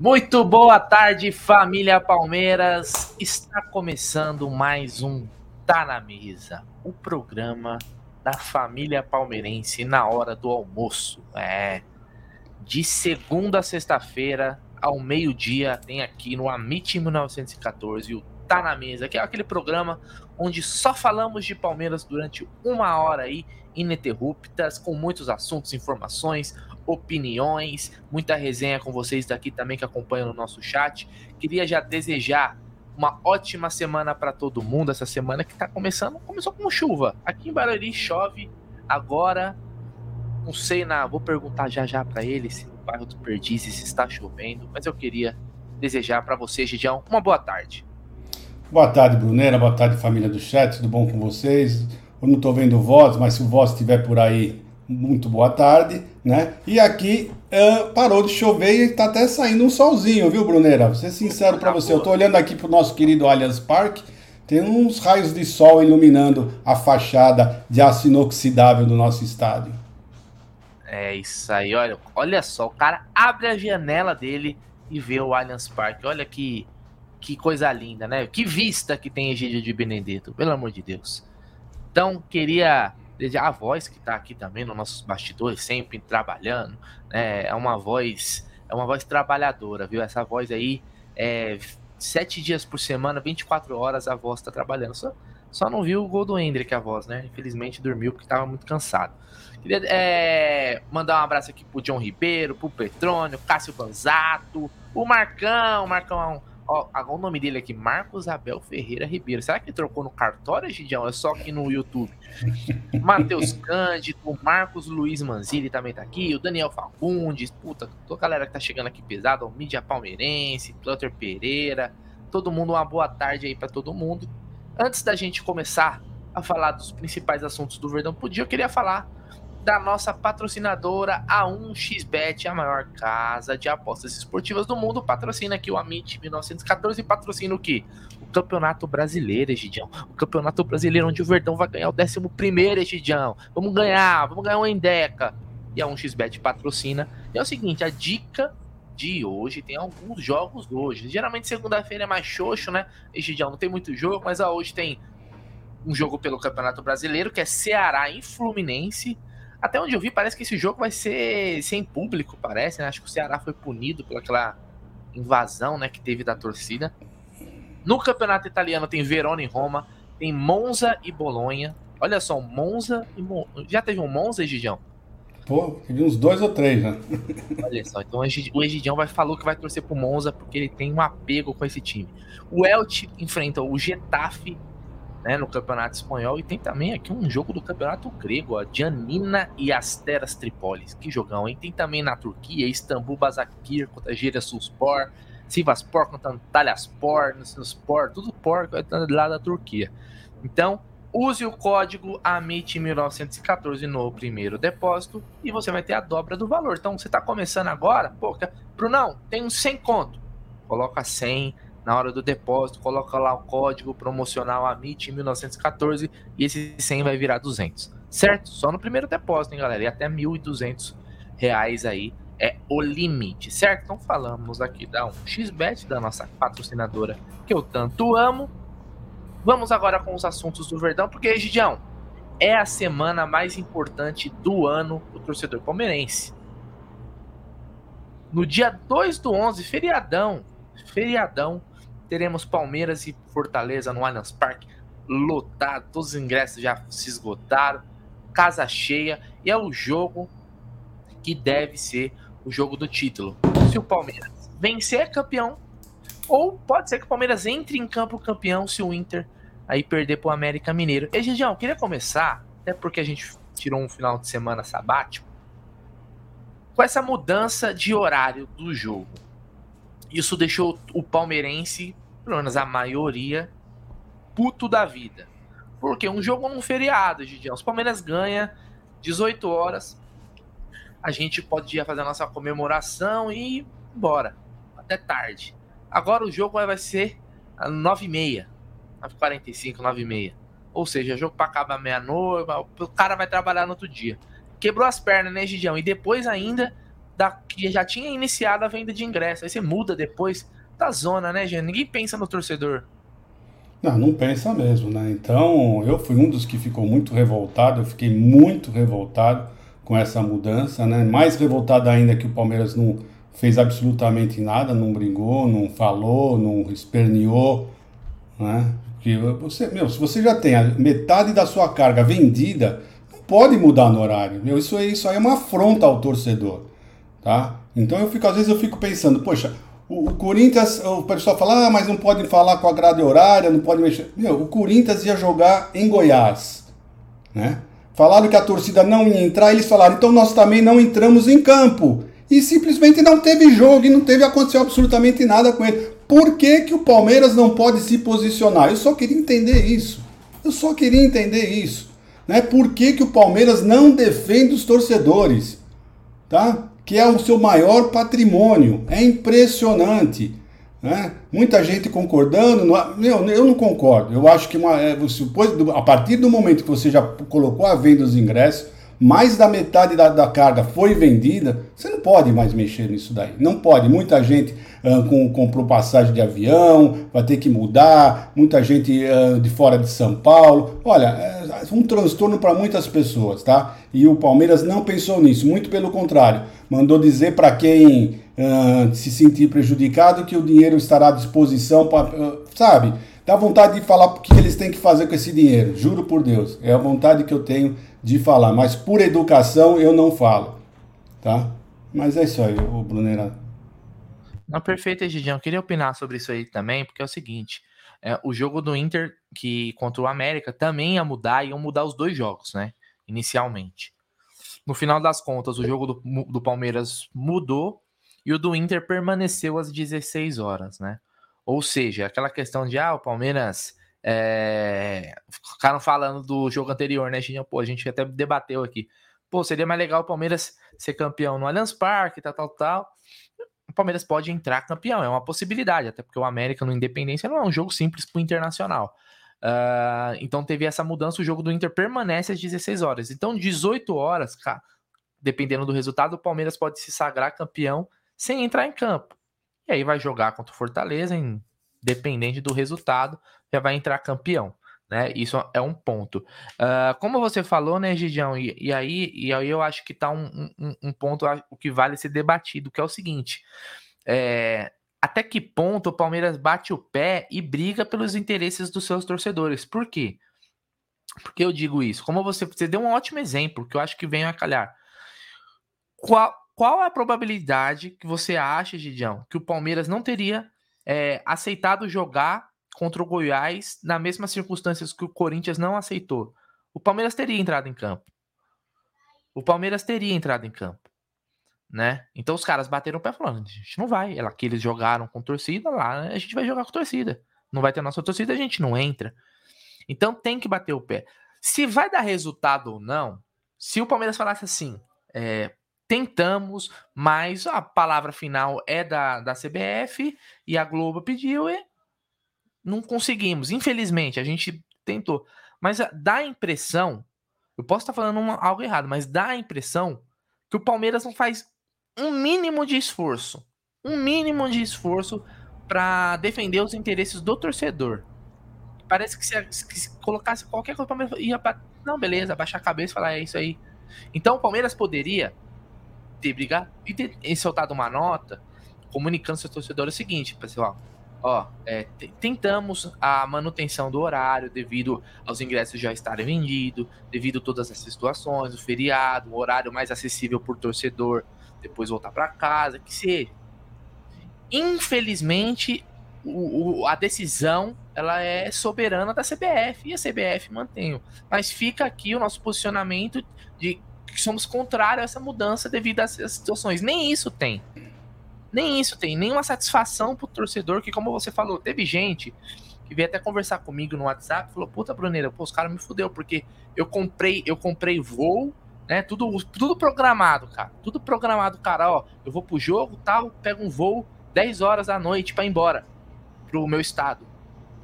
Muito boa tarde, família Palmeiras. Está começando mais um Tá na Mesa, o programa da família palmeirense na hora do almoço. É de segunda a sexta-feira ao meio-dia tem aqui no Amit 1914 o Tá na Mesa, que é aquele programa onde só falamos de Palmeiras durante uma hora aí ininterruptas, com muitos assuntos, informações, opiniões, muita resenha com vocês daqui também que acompanham no nosso chat. Queria já desejar uma ótima semana para todo mundo essa semana que está começando, começou com chuva. Aqui em Barueri chove agora. Não sei na, vou perguntar já já para ele se no bairro do Perdizes está chovendo, mas eu queria desejar para você, Gidião, uma boa tarde. Boa tarde, Brunera. Boa tarde, família do chat. Tudo bom com vocês? Eu não estou vendo voz, mas se o voz estiver por aí, muito boa tarde, né? E aqui uh, parou de chover e está até saindo um solzinho, viu, Brunera? Vou ser sincero para você, eu estou olhando aqui para o nosso querido Allianz Parque, tem uns raios de sol iluminando a fachada de aço inoxidável do nosso estádio. É isso aí, olha, olha só, o cara abre a janela dele e vê o Allianz Parque. Olha que, que coisa linda, né? Que vista que tem Egídio de Benedetto, pelo amor de Deus. Então, queria a voz que está aqui também nos nossos bastidores, sempre trabalhando, né? É uma voz, é uma voz trabalhadora, viu? Essa voz aí é sete dias por semana, 24 horas a voz está trabalhando. Só, só não viu o gol do Hendrick, a voz, né? Infelizmente dormiu porque estava muito cansado. Queria é, mandar um abraço aqui pro John Ribeiro, pro Petrônio, Cássio Banzato, o Marcão, o Marcão é Ó, o nome dele aqui, Marcos Abel Ferreira Ribeiro. Será que trocou no cartório, Gidião? É só aqui no YouTube. Matheus Cândido, Marcos Luiz Manzini também tá aqui, o Daniel Fagundes, puta, toda a galera que tá chegando aqui pesado, o Mídia Palmeirense, Plutter Pereira, todo mundo, uma boa tarde aí para todo mundo. Antes da gente começar a falar dos principais assuntos do Verdão Podia, eu queria falar da nossa patrocinadora A1xBet, a maior casa de apostas esportivas do mundo. Patrocina aqui o Amit 1914 e patrocina o quê? O Campeonato Brasileiro, Egidião. O Campeonato Brasileiro onde o Verdão vai ganhar o 11 primeiro, Egidião. Vamos ganhar, vamos ganhar um Endeca. E a 1xBet patrocina. E é o seguinte, a dica de hoje tem alguns jogos hoje. Geralmente segunda-feira é mais xoxo, né? Egidião, não tem muito jogo, mas ó, hoje tem um jogo pelo Campeonato Brasileiro, que é Ceará em Fluminense. Até onde eu vi, parece que esse jogo vai ser sem público, parece, né? Acho que o Ceará foi punido pelaquela invasão, né, que teve da torcida. No campeonato italiano tem Verona e Roma, tem Monza e Bolonha. Olha só, Monza e. Já teve um Monza, Egidião? Pô, teve uns dois ou três, né? Olha só, então o Egidião vai falou que vai torcer pro Monza porque ele tem um apego com esse time. O Elche enfrenta o Getafe né, no Campeonato Espanhol. E tem também aqui um jogo do Campeonato Grego, a Janina e Asteras Tripolis. Que jogão, hein? Tem também na Turquia, Istambul Basakir contra Giresunspor, Sivaspor contra Antalyaspor, Spor, tudo por lá da Turquia. Então, use o código AMIT1914 no primeiro depósito e você vai ter a dobra do valor. Então, você está começando agora, pô, Brunão, tem um 100 conto. Coloca 100, na hora do depósito, coloca lá o código promocional AMIT 1914 e esse 100 vai virar 200, certo? Só no primeiro depósito, hein, galera? E até 1.200 reais aí é o limite, certo? Então falamos aqui da 1xBet, da nossa patrocinadora que eu tanto amo. Vamos agora com os assuntos do Verdão, porque, Gidião, é a semana mais importante do ano do torcedor palmeirense. No dia 2 do 11, feriadão, feriadão, teremos Palmeiras e Fortaleza no Allianz Parque lotado, todos os ingressos já se esgotaram, casa cheia, e é o jogo que deve ser o jogo do título. Se o Palmeiras vencer, é campeão, ou pode ser que o Palmeiras entre em campo campeão se o Inter aí perder para o América Mineiro. E, Gigião, queria começar, até porque a gente tirou um final de semana sabático, com essa mudança de horário do jogo. Isso deixou o palmeirense, pelo menos a maioria, puto da vida. Porque um jogo é um feriado, Gidião. Os Palmeiras ganha 18 horas. A gente pode ir fazer a nossa comemoração e ir embora. Até tarde. Agora o jogo vai ser 9h30. 9h45, 9h30. Ou seja, jogo para acabar meia-noite. O cara vai trabalhar no outro dia. Quebrou as pernas, né, Gidião? E depois ainda da, que já tinha iniciado a venda de ingresso. Aí você muda depois da zona, né, gente? Ninguém pensa no torcedor. Não, não pensa mesmo, né? Então, eu fui um dos que ficou muito revoltado, eu fiquei muito revoltado com essa mudança, né? Mais revoltado ainda que o Palmeiras não fez absolutamente nada, não brigou, não falou, não esperneou, né? Porque você, meu, se você já tem metade da sua carga vendida, não pode mudar no horário. Meu, isso, isso aí é uma afronta ao torcedor, tá? Então eu fico, às vezes eu fico pensando, poxa, o, o, Corinthians, o pessoal fala, ah, mas não pode falar com a grade horária, não pode mexer. Meu, o Corinthians ia jogar em Goiás, né? Falaram que a torcida não ia entrar, eles falaram, então nós também não entramos em campo. E simplesmente não teve jogo e não teve aconteceu absolutamente nada com ele. Por que, que o Palmeiras não pode se posicionar? Eu só queria entender isso. Eu só queria entender isso. Né? Por que, que o Palmeiras não defende os torcedores? Tá? Que é o seu maior patrimônio. É impressionante. Né? Muita gente concordando. eu, eu não concordo. Eu acho que uma, é, a partir do momento que você já colocou a venda dos ingressos, mais da metade da, da, carga foi vendida, você não pode mais mexer nisso daí. Não pode. Muita gente uh, com, comprou passagem de avião, vai ter que mudar, muita gente uh, de fora de São Paulo. Olha, é um transtorno para muitas pessoas, tá? E o Palmeiras não pensou nisso, muito pelo contrário. Mandou dizer para quem uh, se sentir prejudicado que o dinheiro estará à disposição para. sabe? Dá vontade de falar o que eles têm que fazer com esse dinheiro, juro por Deus. É a vontade que eu tenho de falar, mas por educação eu não falo, tá? Mas é isso aí, o Brunera. Não, perfeito, Egidião. Eu queria opinar sobre isso aí também, porque é o seguinte: é, o jogo do Inter que contra o América também ia mudar, iam mudar os dois jogos, né? Inicialmente. No final das contas, o jogo do, do Palmeiras mudou e o do Inter permaneceu às 16 horas, né? Ou seja, aquela questão de ah, o Palmeiras é, ficaram falando do jogo anterior, né? Pô, a gente até debateu aqui. Pô, seria mais legal o Palmeiras ser campeão no Allianz Parque, tal, tal, tal. O Palmeiras pode entrar campeão, é uma possibilidade, até porque o América no Independência não é um jogo simples pro Internacional. Uh, então teve essa mudança, o jogo do Inter permanece às 16 horas. Então, 18 horas, cara, dependendo do resultado, o Palmeiras pode se sagrar campeão sem entrar em campo. E aí vai jogar contra o Fortaleza, independente do resultado, já vai entrar campeão. Né? Isso é um ponto. Uh, como você falou, né, Gidião? E, e, aí, e aí eu acho que tá um, um, um, ponto que vale ser debatido, que é o seguinte: é, até que ponto o Palmeiras bate o pé e briga pelos interesses dos seus torcedores? Por quê? Porque eu digo isso? Como você, você deu um ótimo exemplo, que eu acho que vem a calhar. Qual, qual a probabilidade que você acha, Gidião, que o Palmeiras não teria é, aceitado jogar contra o Goiás nas mesmas circunstâncias que o Corinthians não aceitou, o Palmeiras teria entrado em campo. O Palmeiras teria entrado em campo. Né? Então os caras bateram o pé falando: a gente não vai. Ela que eles jogaram com torcida lá, a gente vai jogar com torcida. Não vai ter nossa torcida, a gente não entra. Então tem que bater o pé. Se vai dar resultado ou não, se o Palmeiras falasse assim, é, tentamos, mas a palavra final é da, da CBF e a Globo pediu e não conseguimos. Infelizmente, a gente tentou. Mas dá a impressão, eu posso estar falando uma, algo errado, mas dá a impressão que o Palmeiras não faz um mínimo de esforço, um mínimo de esforço para defender os interesses do torcedor. Parece que se, se colocasse qualquer coisa, o Palmeiras ia para não, beleza, baixar a cabeça e falar é isso aí. Então o Palmeiras poderia ter brigado e ter soltado uma nota comunicando ao seu torcedor o seguinte, pessoal, ó, é, tentamos a manutenção do horário devido aos ingressos já estarem vendidos, devido a todas essas situações, o feriado, o horário mais acessível por torcedor, depois voltar para casa, que seja. Infelizmente, o, o, a decisão ela é soberana da CBF e a CBF mantém. Mas fica aqui o nosso posicionamento de que somos contrários a essa mudança devido às situações. Nem isso tem. Nem isso tem, nenhuma satisfação pro torcedor, que como você falou, teve gente que veio até conversar comigo no WhatsApp, falou: "Puta, Bruneira, pô, os caras me fudeu porque eu comprei, eu comprei voo, né? Tudo tudo programado, cara. Tudo programado, cara, ó. Eu vou pro jogo, tal, pego um voo 10 horas da noite para ir embora pro meu estado.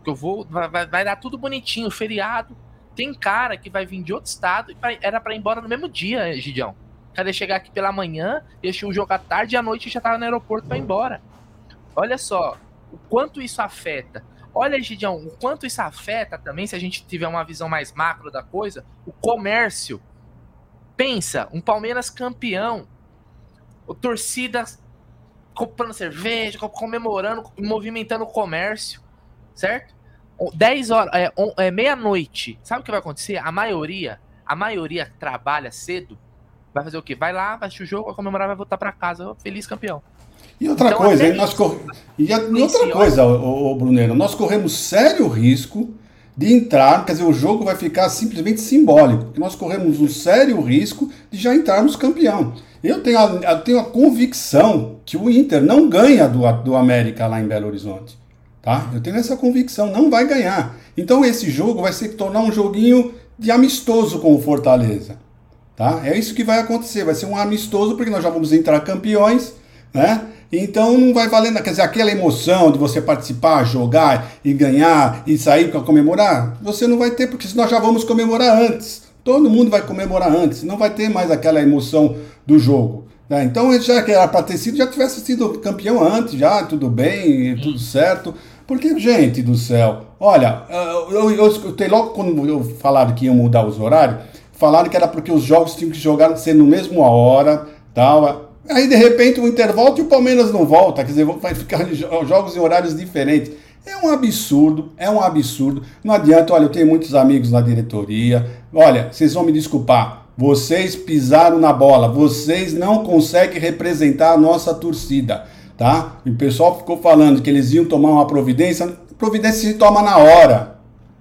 Que eu vou vai, vai, vai dar tudo bonitinho, feriado. Tem cara que vai vir de outro estado e era para ir embora no mesmo dia, Gidião. Cadê chegar aqui pela manhã, deixar o jogo à tarde e à noite já tava no aeroporto para ir embora. Olha só o quanto isso afeta. Olha, Gidião, o quanto isso afeta também, se a gente tiver uma visão mais macro da coisa, o comércio. Pensa, um Palmeiras campeão, o torcida comprando cerveja, comemorando, movimentando o comércio, certo? 10 horas, é, é meia-noite. Sabe o que vai acontecer? A maioria, a maioria trabalha cedo, vai fazer o quê? Vai lá, vai assistir o jogo, vai comemorar, vai voltar para casa, feliz campeão. E outra então, coisa, nós cor... e, a... e outra coisa, o, o Brunero, nós corremos sério risco de entrar, quer dizer, o jogo vai ficar simplesmente simbólico, porque nós corremos um sério risco de já entrarmos campeão. Eu tenho a, eu tenho a convicção que o Inter não ganha do, do América lá em Belo Horizonte. Tá? Eu tenho essa convicção, não vai ganhar. Então esse jogo vai se tornar um joguinho de amistoso com o Fortaleza. Tá? É isso que vai acontecer, vai ser um amistoso porque nós já vamos entrar campeões, né? Então não vai valer, quer dizer, aquela emoção de você participar, jogar e ganhar e sair para comemorar, você não vai ter porque nós já vamos comemorar antes. Todo mundo vai comemorar antes, não vai ter mais aquela emoção do jogo. Né? Então, já que era para ter sido, já tivesse sido campeão antes, já, tudo bem, tudo certo. Porque, gente do céu, olha, eu, eu escutei logo quando eu falaram que iam mudar os horários, falaram que era porque os jogos tinham que jogar ser no mesmo hora, tal. Aí, de repente, o Inter volta e o Palmeiras não volta, quer dizer, vai ficar jogos em horários diferentes. É um absurdo, é um absurdo. Não adianta, olha, eu tenho muitos amigos na diretoria. Olha, vocês vão me desculpar, vocês pisaram na bola, vocês não conseguem representar a nossa torcida tá? E o pessoal ficou falando que eles iam tomar uma providência. Providência se toma na hora.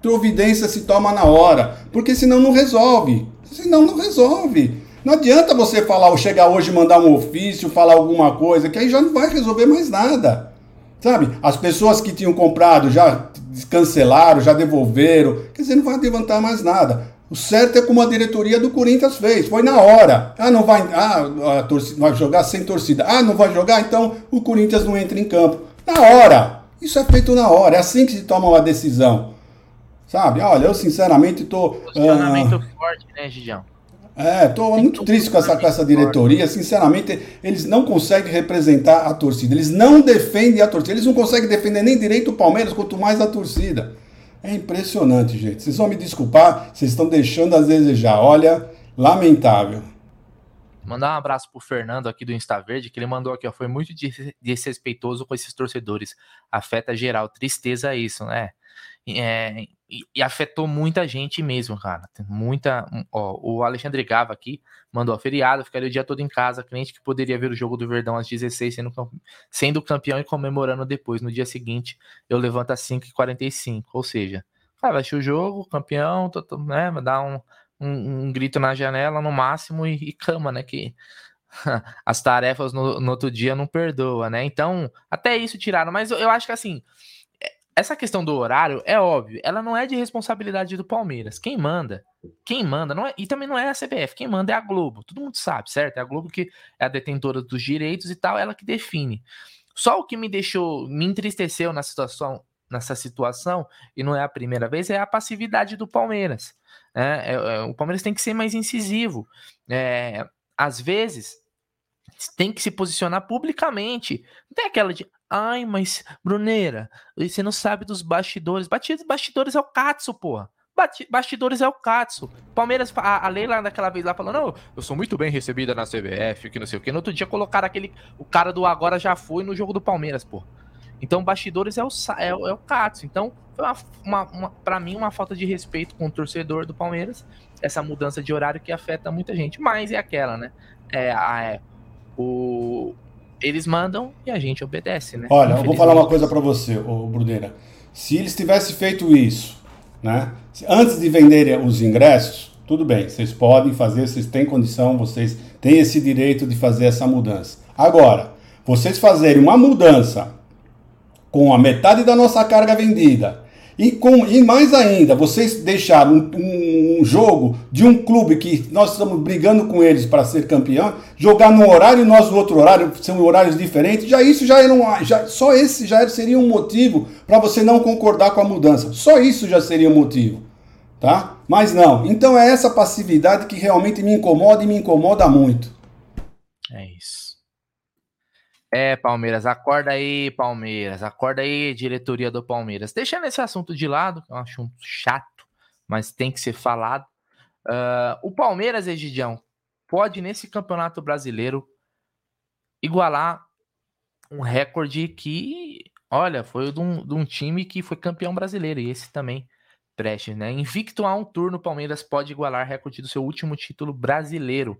Providência se toma na hora. Porque senão não resolve. Senão não resolve. Não adianta você falar, ou chegar hoje mandar um ofício, falar alguma coisa, que aí já não vai resolver mais nada. Sabe? As pessoas que tinham comprado já cancelaram, já devolveram. Quer dizer, não vai levantar mais nada. O certo é como a diretoria do Corinthians fez, foi na hora. Ah, não vai, ah, a torcida, vai jogar sem torcida. Ah, não vai jogar, então o Corinthians não entra em campo. Na hora. Isso é feito na hora, é assim que se toma uma decisão. Sabe? Olha, eu sinceramente tô Posicionamento ah, forte, né, Gigião? É, tô Tem muito triste com essa, com essa diretoria. Sinceramente, eles não conseguem representar a torcida. Eles não defendem a torcida. Eles não conseguem defender nem direito o Palmeiras, quanto mais a torcida. É impressionante, gente. Vocês vão me desculpar, vocês estão deixando a desejar. Olha, lamentável. Mandar um abraço pro Fernando aqui do Insta Verde, que ele mandou aqui, ó, foi muito desrespeitoso com esses torcedores. Afeta geral. Tristeza isso, né? É, e, e, afetou muita gente mesmo, cara. Tem muita. Ó, o Alexandre Gava aqui mandou feriado, ficaria o dia todo em casa. Cliente que poderia ver o jogo do Verdão às 16, sendo, sendo campeão e comemorando depois. No dia seguinte, eu levanto às 5h45. Ou seja, cara, vai o jogo, campeão, tô, tô, né? Dar um, um, um, grito na janela no máximo e, e cama, né? Que as tarefas no, no, outro dia não perdoa, né? Então, até isso tiraram. Mas eu, eu acho que assim essa questão do horário é óbvio, ela não é de responsabilidade do Palmeiras. Quem manda, quem manda, não é, e também não é a CBF, quem manda é a Globo. Todo mundo sabe, certo? É a Globo que é a detentora dos direitos e tal, ela que define. Só o que me deixou, me entristeceu na situação, nessa situação, e não é a primeira vez, é a passividade do Palmeiras. É, é, é, o Palmeiras tem que ser mais incisivo. É, às vezes, tem que se posicionar publicamente. Não tem aquela de, ai, mas, Bruneira, você não sabe dos bastidores. Bastidores é o Katsu, porra. Bastidores é o Katsu. Palmeiras, a, a Leila daquela vez lá falou: Não, eu sou muito bem recebida na CBF, que não sei o que. No outro dia colocaram aquele. O cara do Agora já foi no jogo do Palmeiras, pô. Então, bastidores é o, é, é o Katsu. Então, foi uma, uma, uma para mim, uma falta de respeito com o torcedor do Palmeiras. Essa mudança de horário que afeta muita gente. Mas é aquela, né? É, a, é o, eles mandam e a gente obedece, né? Olha, eu vou falar uma coisa para você, ô Bruneira. Se eles tivessem feito isso, né? Antes de venderem os ingressos, tudo bem, vocês podem fazer, vocês têm condição, vocês têm esse direito de fazer essa mudança. Agora, vocês fazerem uma mudança com a metade da nossa carga vendida E, com, e mais ainda, vocês deixaram um, um, um, jogo de um clube que nós estamos brigando com eles para ser campeão, jogar num horário e nós no outro horário, são horários diferentes, já isso já era um, já, só esse já seria um motivo para você não concordar com a mudança. Só isso já seria um motivo, tá? Mas não. Então é essa passividade que realmente me incomoda e me incomoda muito. É isso. É, Palmeiras, acorda aí, Palmeiras, acorda aí, diretoria do Palmeiras. Deixando esse assunto de lado, que é um assunto chato, mas tem que ser falado. Uh, o Palmeiras, Egidião, pode nesse campeonato brasileiro igualar um recorde que, olha, foi de um, de um time que foi campeão brasileiro, e esse também preste, né? Invicto a um turno, o Palmeiras pode igualar recorde do seu último título brasileiro.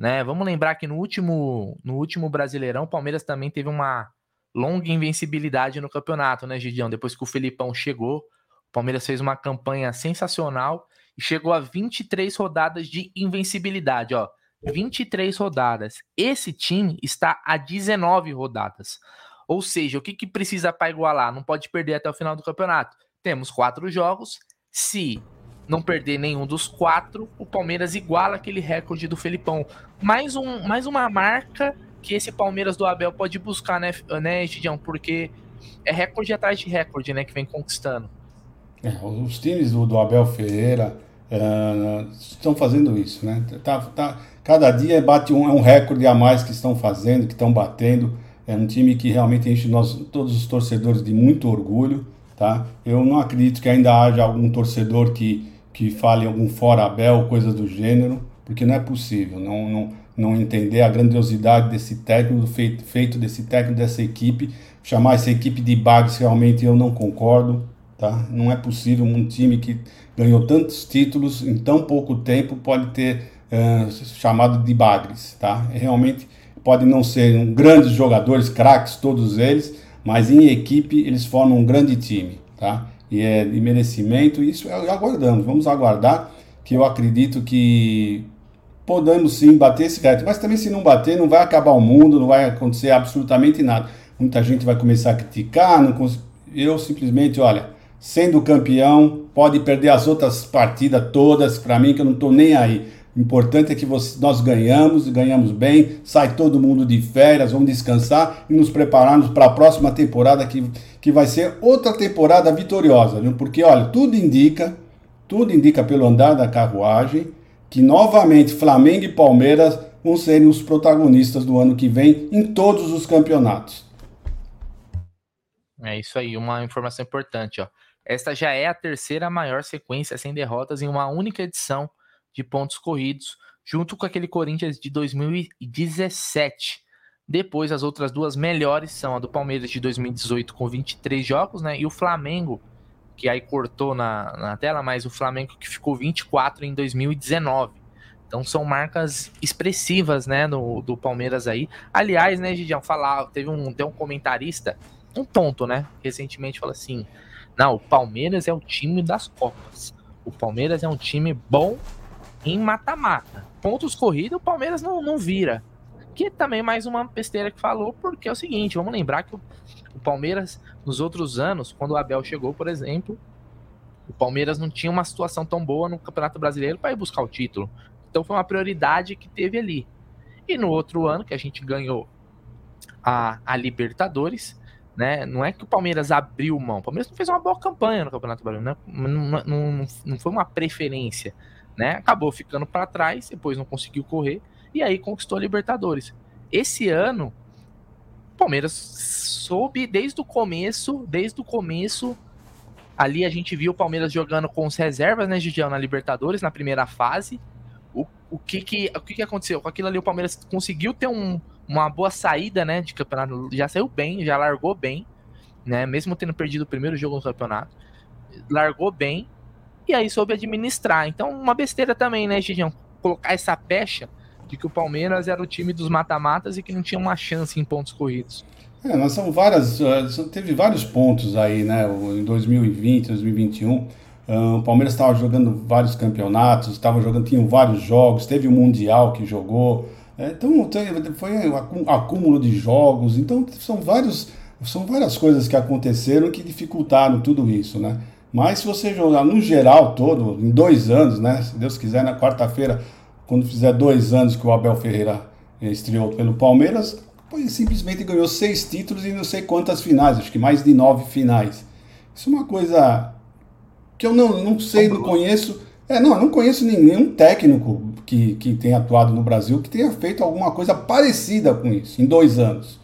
Né? Vamos lembrar que no último, no último Brasileirão, o Palmeiras também teve uma longa invencibilidade no campeonato, né, Gidião? Depois que o Felipão chegou, o Palmeiras fez uma campanha sensacional e chegou a 23 rodadas de invencibilidade, ó. 23 rodadas. Esse time está a 19 rodadas. Ou seja, o que, que precisa para igualar? Não pode perder até o final do campeonato. Temos quatro jogos. Se não perder nenhum dos quatro, o Palmeiras iguala aquele recorde do Felipão. Mais, um, mais uma marca que esse Palmeiras do Abel pode buscar, né, né Gidião? Porque é recorde atrás de recorde, né, que vem conquistando. É, os times do, do Abel Ferreira é, estão fazendo isso, né? Tá, tá, cada dia bate um, é um recorde a mais que estão fazendo, que estão batendo. É um time que realmente enche nós, todos os torcedores de muito orgulho, tá? Eu não acredito que ainda haja algum torcedor que que fale algum fora Abel, coisa do gênero, porque não é possível não, não, não entender a grandiosidade desse técnico, do feito, feito desse técnico, dessa equipe. Chamar essa equipe de bagres realmente eu não concordo. Tá? Não é possível um time que ganhou tantos títulos em tão pouco tempo pode ter uh, chamado de bagres. Tá? Realmente pode não ser um grandes jogadores, craques, todos eles, mas em equipe eles formam um grande time. Tá? E é de merecimento. Isso é, aguardamos, vamos aguardar, que eu acredito que podemos sim bater esse recorde. Mas também, se não bater, não vai acabar o mundo, não vai acontecer absolutamente nada. Muita gente vai começar a criticar. Não cons... Eu simplesmente, olha, sendo campeão, pode perder as outras partidas todas, para mim, que eu não estou nem aí. O importante é que você, nós ganhamos, ganhamos bem, sai todo mundo de férias, vamos descansar e nos prepararmos para a próxima temporada que, que vai ser outra temporada vitoriosa, viu? Porque olha, tudo indica, tudo indica pelo andar da carruagem que novamente Flamengo e Palmeiras vão ser os protagonistas do ano que vem em todos os campeonatos. É isso aí, uma informação importante, ó. Esta já é a terceira maior sequência sem derrotas em uma única edição de pontos corridos, junto com aquele Corinthians de 2017. Depois, as outras duas melhores são a do Palmeiras de 2018 com 23 jogos, né? E o Flamengo, que aí cortou na, na tela, mas o Flamengo que ficou 24 em 2019. Então são marcas expressivas, né, no, do Palmeiras aí. Aliás, né, Gidião, falar, teve um, tem um comentarista, um tonto, né, recentemente falou assim: "Não, o Palmeiras é o time das Copas. O Palmeiras é um time bom em mata-mata. Pontos corridos, o Palmeiras não, não vira. Que também mais uma besteira que falou, porque é o seguinte, vamos lembrar que o, o Palmeiras, nos outros anos, quando o Abel chegou, por exemplo, o Palmeiras não tinha uma situação tão boa no Campeonato Brasileiro para ir buscar o título. Então foi uma prioridade que teve ali. E no outro ano, que a gente ganhou a, a Libertadores, né? Não é que o Palmeiras abriu mão. O Palmeiras não fez uma boa campanha no Campeonato Brasileiro, né? não, não, não foi uma preferência né? Acabou ficando para trás, depois não conseguiu correr e aí conquistou a Libertadores. Esse ano, o Palmeiras soube desde o começo, desde o começo, ali a gente viu o Palmeiras jogando com os reservas, né, Gidião, na Libertadores, na primeira fase. O, o, que, que, o que, que aconteceu? Com aquilo ali, o Palmeiras conseguiu ter um, uma boa saída, né, de campeonato. Já saiu bem, já largou bem, né, mesmo tendo perdido o primeiro jogo no campeonato. Largou bem, e aí soube administrar. Então, uma besteira também, né, Gigião? Colocar essa pecha de que o Palmeiras era o time dos mata-matas e que não tinha uma chance em pontos corridos. É, nós são várias, eh, teve vários pontos aí, né, em 2020, 2021. Ah, o Palmeiras estava jogando vários campeonatos, estava jogando, tinha vários jogos, teve o Mundial que jogou. É, então foi um acúmulo de jogos. Então são vários, são várias coisas que aconteceram que dificultaram tudo isso, né? Mas se você jogar no geral todo, em dois anos, né? Se Deus quiser, na quarta-feira, quando fizer dois anos que o Abel Ferreira estreou pelo Palmeiras, ele simplesmente ganhou seis títulos e não sei quantas finais, acho que mais de nove finais. Isso é uma coisa que eu não, não sei, não conheço. É, não, eu não conheço nenhum técnico que, que tenha atuado no Brasil que tenha feito alguma coisa parecida com isso em dois anos.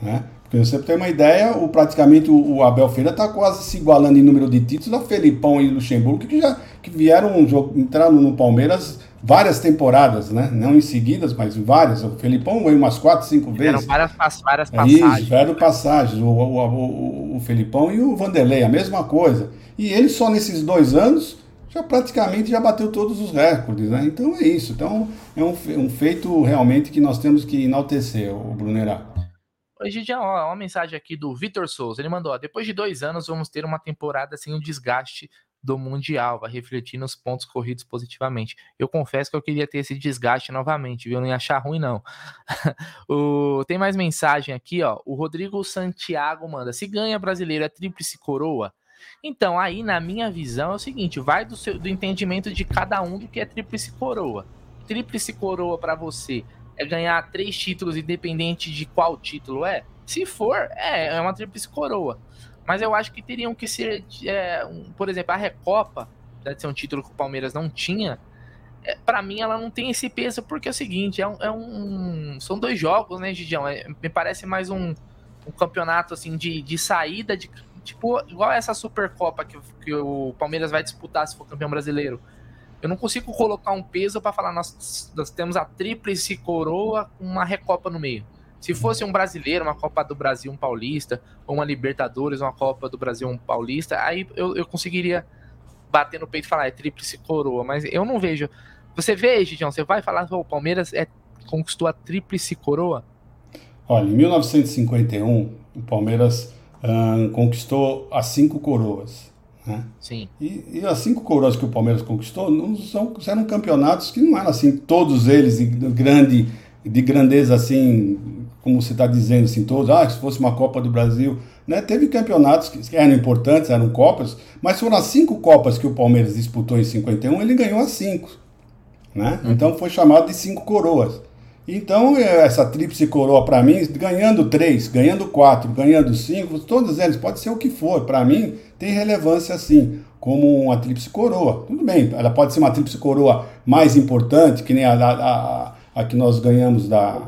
Né? Porque você tem uma ideia, o, praticamente o, o Abel Feira está quase se igualando em número de títulos a Felipão e Luxemburgo, que já que vieram entraram no Palmeiras várias temporadas, né? Não em seguidas, mas várias. O Felipão veio umas quatro, cinco vezes. várias, várias passagens. É isso, várias passagens. O, o, o, o Felipão e o Vanderlei, a mesma coisa. E ele só nesses dois anos já praticamente já bateu todos os recordes, né? Então é isso. Então é um, um feito realmente que nós temos que enaltecer, o Brunerá. Hoje já ó, uma mensagem aqui do Vitor Souza. Ele mandou: ó, depois de dois anos vamos ter uma temporada sem o desgaste do Mundial, vai refletir nos pontos corridos positivamente. Eu confesso que eu queria ter esse desgaste novamente, viu? Não ia achar ruim, não. o, tem mais mensagem aqui, ó. O Rodrigo Santiago manda: se ganha brasileiro é tríplice coroa. Então, aí, na minha visão, é o seguinte: vai do, seu, do entendimento de cada um do que é tríplice coroa. Tríplice coroa para você é ganhar três títulos, independente de qual título é? Se for, é, é uma tríplice coroa. Mas eu acho que teriam que ser, é, um, por exemplo, a Recopa, deve ser um título que o Palmeiras não tinha. É, para mim, ela não tem esse peso, porque é o seguinte: é um, é um são dois jogos, né, Gidião? É, me parece mais um, um campeonato assim de, de saída, de, tipo, igual essa Supercopa que, que o Palmeiras vai disputar se for campeão brasileiro. Eu não consigo colocar um peso para falar, nós, nós temos a tríplice coroa com uma recopa no meio. Se fosse um brasileiro, uma Copa do Brasil, um paulista, ou uma Libertadores, uma Copa do Brasil, um paulista, aí eu, eu conseguiria bater no peito e falar, é tríplice coroa, mas eu não vejo. Você vê, Gidião, você vai falar que o Palmeiras é, conquistou a tríplice coroa? Olha, em 1951, o Palmeiras hum, conquistou as cinco coroas. Né? Sim. E, e, as cinco coroas que o Palmeiras conquistou não são, eram campeonatos que não eram assim, todos eles de, grande, de grandeza assim, como você está dizendo, assim, todos, ah, se fosse uma Copa do Brasil. Né? Teve campeonatos que eram importantes, eram Copas, mas foram as cinco Copas que o Palmeiras disputou em 51, ele ganhou as cinco. Né? Uhum. Então foi chamado de cinco coroas. Então, essa tríplice coroa, para mim, ganhando três, ganhando quatro, ganhando cinco, todos eles, pode ser o que for, para mim, tem relevância sim, como uma tríplice coroa. Tudo bem, ela pode ser uma tríplice coroa mais importante, que nem a, a, a, a que nós ganhamos da,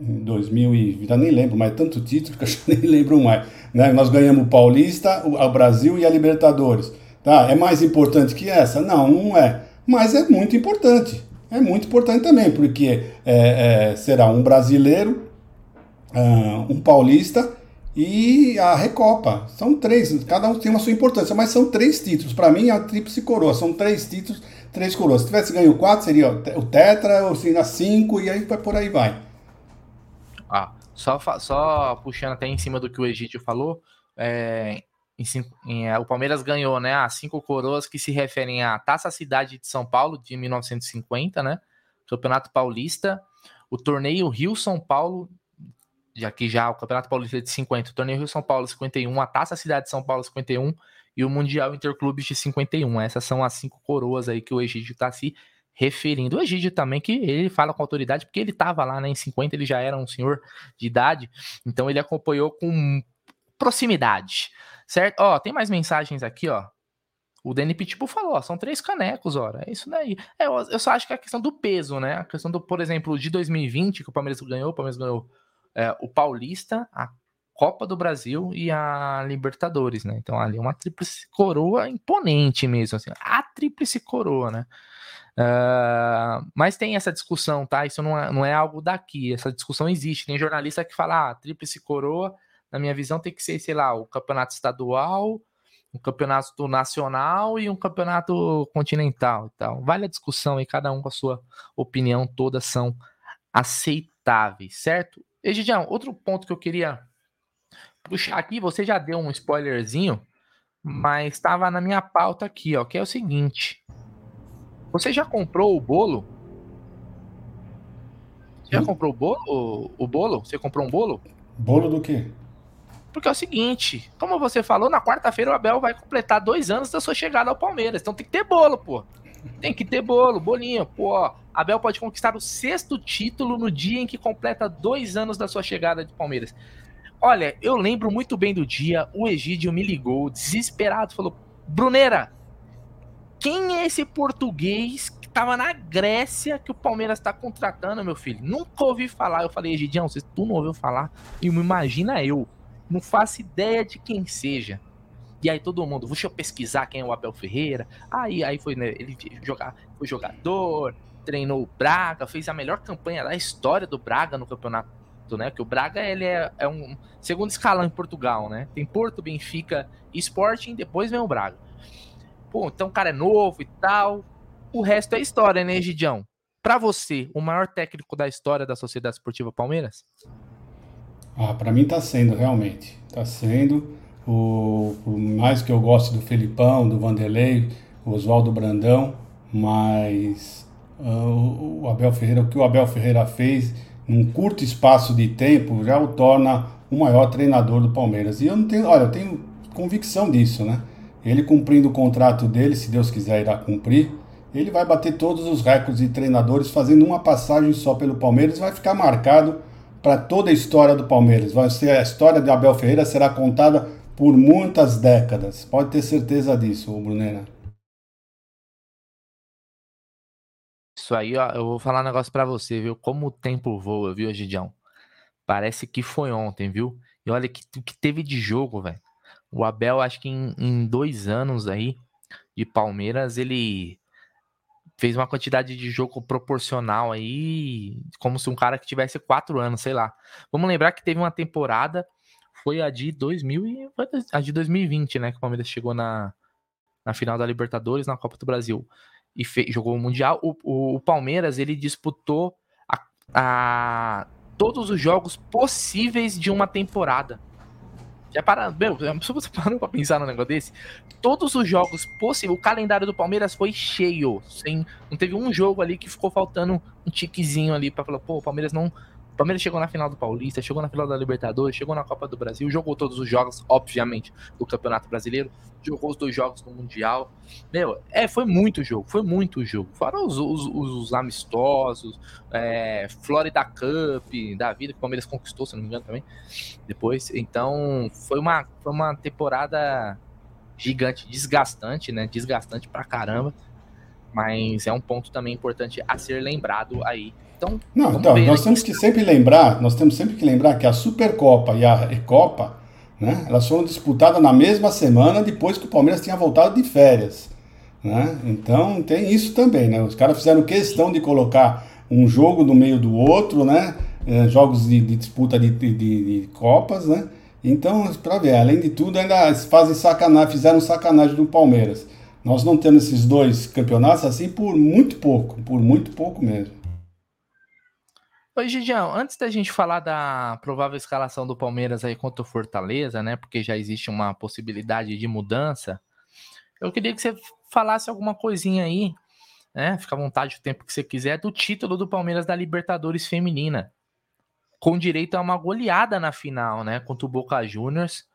em 2000 e já nem lembro mais tanto título que eu já nem lembro mais. Né? Nós ganhamos o Paulista, o, o Brasil e a Libertadores. Tá? É mais importante que essa? Não, não é. Mas é muito importante é muito importante também, porque é, é, será um brasileiro, uh, um paulista e a Recopa. São três, cada um tem uma sua importância, mas são três títulos. Para mim, é a Tríplice Coroa. São três títulos, três coroas. Se tivesse ganho quatro, seria o Tetra, ou seria cinco, e aí por aí vai. Ah, só, só puxando até em cima do que o Egídio falou, é, em cinco, em, é, o Palmeiras ganhou, né, as cinco coroas que se referem à Taça Cidade de São Paulo de 1950, né, Campeonato Paulista, o torneio Rio São Paulo, já que já o Campeonato Paulista de 50, o torneio Rio São Paulo 51, a Taça Cidade de São Paulo 51 e o Mundial Interclubes de 51. Essas são as cinco coroas aí que o Egídio está se referindo. O Egídio também, que ele fala com autoridade, porque ele estava lá né, em 50, ele já era um senhor de idade, então ele acompanhou com proximidade Certo? Ó, tem mais mensagens aqui, ó. O Danny Pitbull falou, ó, são três canecos, ora. É isso daí. É, eu, eu, só acho que é a questão do peso, né? A questão do, por exemplo, de 2020, que o Palmeiras ganhou, o Palmeiras ganhou é, o Paulista, a Copa do Brasil e a Libertadores, né? Então ali é uma tríplice coroa imponente mesmo, assim. A tríplice coroa, né? Uh, mas tem essa discussão, tá? Isso não é, não é algo daqui. Essa discussão existe. Tem jornalista que fala, ah, tríplice coroa na minha visão, tem que ser, sei lá, o campeonato estadual, um campeonato nacional e um campeonato continental e tal. Vale a discussão e cada um com a sua opinião, todas são aceitáveis, certo? Egidião, outro ponto que eu queria puxar aqui, você já deu um spoilerzinho, mas estava na minha pauta aqui, ó, que é o seguinte. Você já comprou o bolo? Você já hum? comprou o bolo? O bolo? Você comprou um bolo? Bolo do quê? Porque é o seguinte, como você falou, na quarta-feira o Abel vai completar dois anos da sua chegada ao Palmeiras. Então tem que ter bolo, pô. Tem que ter bolo, bolinho. Pô, Abel pode conquistar o sexto título no dia em que completa dois anos da sua chegada de Palmeiras. Olha, eu lembro muito bem do dia, o Egídio me ligou, desesperado, falou: Bruneira, quem é esse português que tava na Grécia que o Palmeiras tá contratando, meu filho? Nunca ouvi falar. Eu falei, Egidião, se tu não ouviu falar, e imagina eu. Não faço ideia de quem seja. E aí todo mundo, deixa eu pesquisar quem é o Abel Ferreira. Aí, aí foi, né, ele jogar, foi jogador, treinou o Braga, fez a melhor campanha da história do Braga no campeonato, né? Que o Braga ele é, é um segundo escalão em Portugal, né? Tem Porto, Benfica e Sporting, depois vem o Braga. Pô, então o cara é novo e tal. O resto é história, né, Gidião? Para você, o maior técnico da história da Sociedade Esportiva Palmeiras? Ah, para mim tá sendo realmente. Tá sendo o, por mais que eu goste do Felipão, do Vanderlei, o Oswaldo Brandão, mas uh, o Abel Ferreira, o que o Abel Ferreira fez num curto espaço de tempo já o torna o maior treinador do Palmeiras. E eu não tenho, olha, eu tenho convicção disso, né? Ele cumprindo o contrato dele, se Deus quiser irá cumprir, ele vai bater todos os recordes de treinadores fazendo uma passagem só pelo Palmeiras, vai ficar marcado para toda a história do Palmeiras. Vai ser a história de Abel Ferreira será contada por muitas décadas. Pode ter certeza disso, Brunera. Isso aí, ó, eu vou falar um negócio para você, viu? Como o tempo voa, viu, Gidião? Parece que foi ontem, viu? E olha que, o que teve de jogo, velho. O Abel, acho que em, em dois anos aí de Palmeiras, ele fez uma quantidade de jogo proporcional aí, como se um cara que tivesse quatro anos, sei lá. Vamos lembrar que teve uma temporada foi a de 2000 e a de 2020, né? Que o Palmeiras chegou na, na final da Libertadores, na Copa do Brasil e jogou o Mundial. O, o, o, Palmeiras ele disputou a, a, todos os jogos possíveis de uma temporada. Já para, meu, você parou pra pensar num negócio desse? Todos os jogos possíveis, o calendário do Palmeiras foi cheio, sem, não teve um jogo ali que ficou faltando um tiquezinho ali para falar, pô, o Palmeiras não o Palmeiras chegou na final do Paulista, chegou na final da Libertadores, chegou na Copa do Brasil, jogou todos os jogos, obviamente, do Campeonato Brasileiro, jogou os dois jogos do Mundial. Meu, é, foi muito jogo, foi muito jogo. Fora os, os, os amistosos, é, Florida Cup da vida, que o Palmeiras conquistou, se não me engano, também. Depois. Então, foi uma, foi uma temporada gigante, desgastante, né? Desgastante pra caramba. Mas é um ponto também importante a ser lembrado aí então, não, então nós temos que sempre lembrar, nós temos sempre que lembrar que a Supercopa e a Recopa, né, elas foram disputadas na mesma semana depois que o Palmeiras tinha voltado de férias, né? Então tem isso também, né? Os caras fizeram questão de colocar um jogo no meio do outro, né? É, jogos de, de disputa de, de, de, copas, né? Então, para ver, além de tudo, ainda fazem sacanagem, fizeram sacanagem do Palmeiras. Nós não temos esses dois campeonatos assim por muito pouco, por muito pouco mesmo. Oi, Gidião, antes da gente falar da provável escalação do Palmeiras aí contra o Fortaleza, né? Porque já existe uma possibilidade de mudança. Eu queria que você falasse alguma coisinha aí, né? Fica à vontade o tempo que você quiser, do título do Palmeiras da Libertadores Feminina. Com direito a uma goleada na final, né? Contra o Boca Juniors.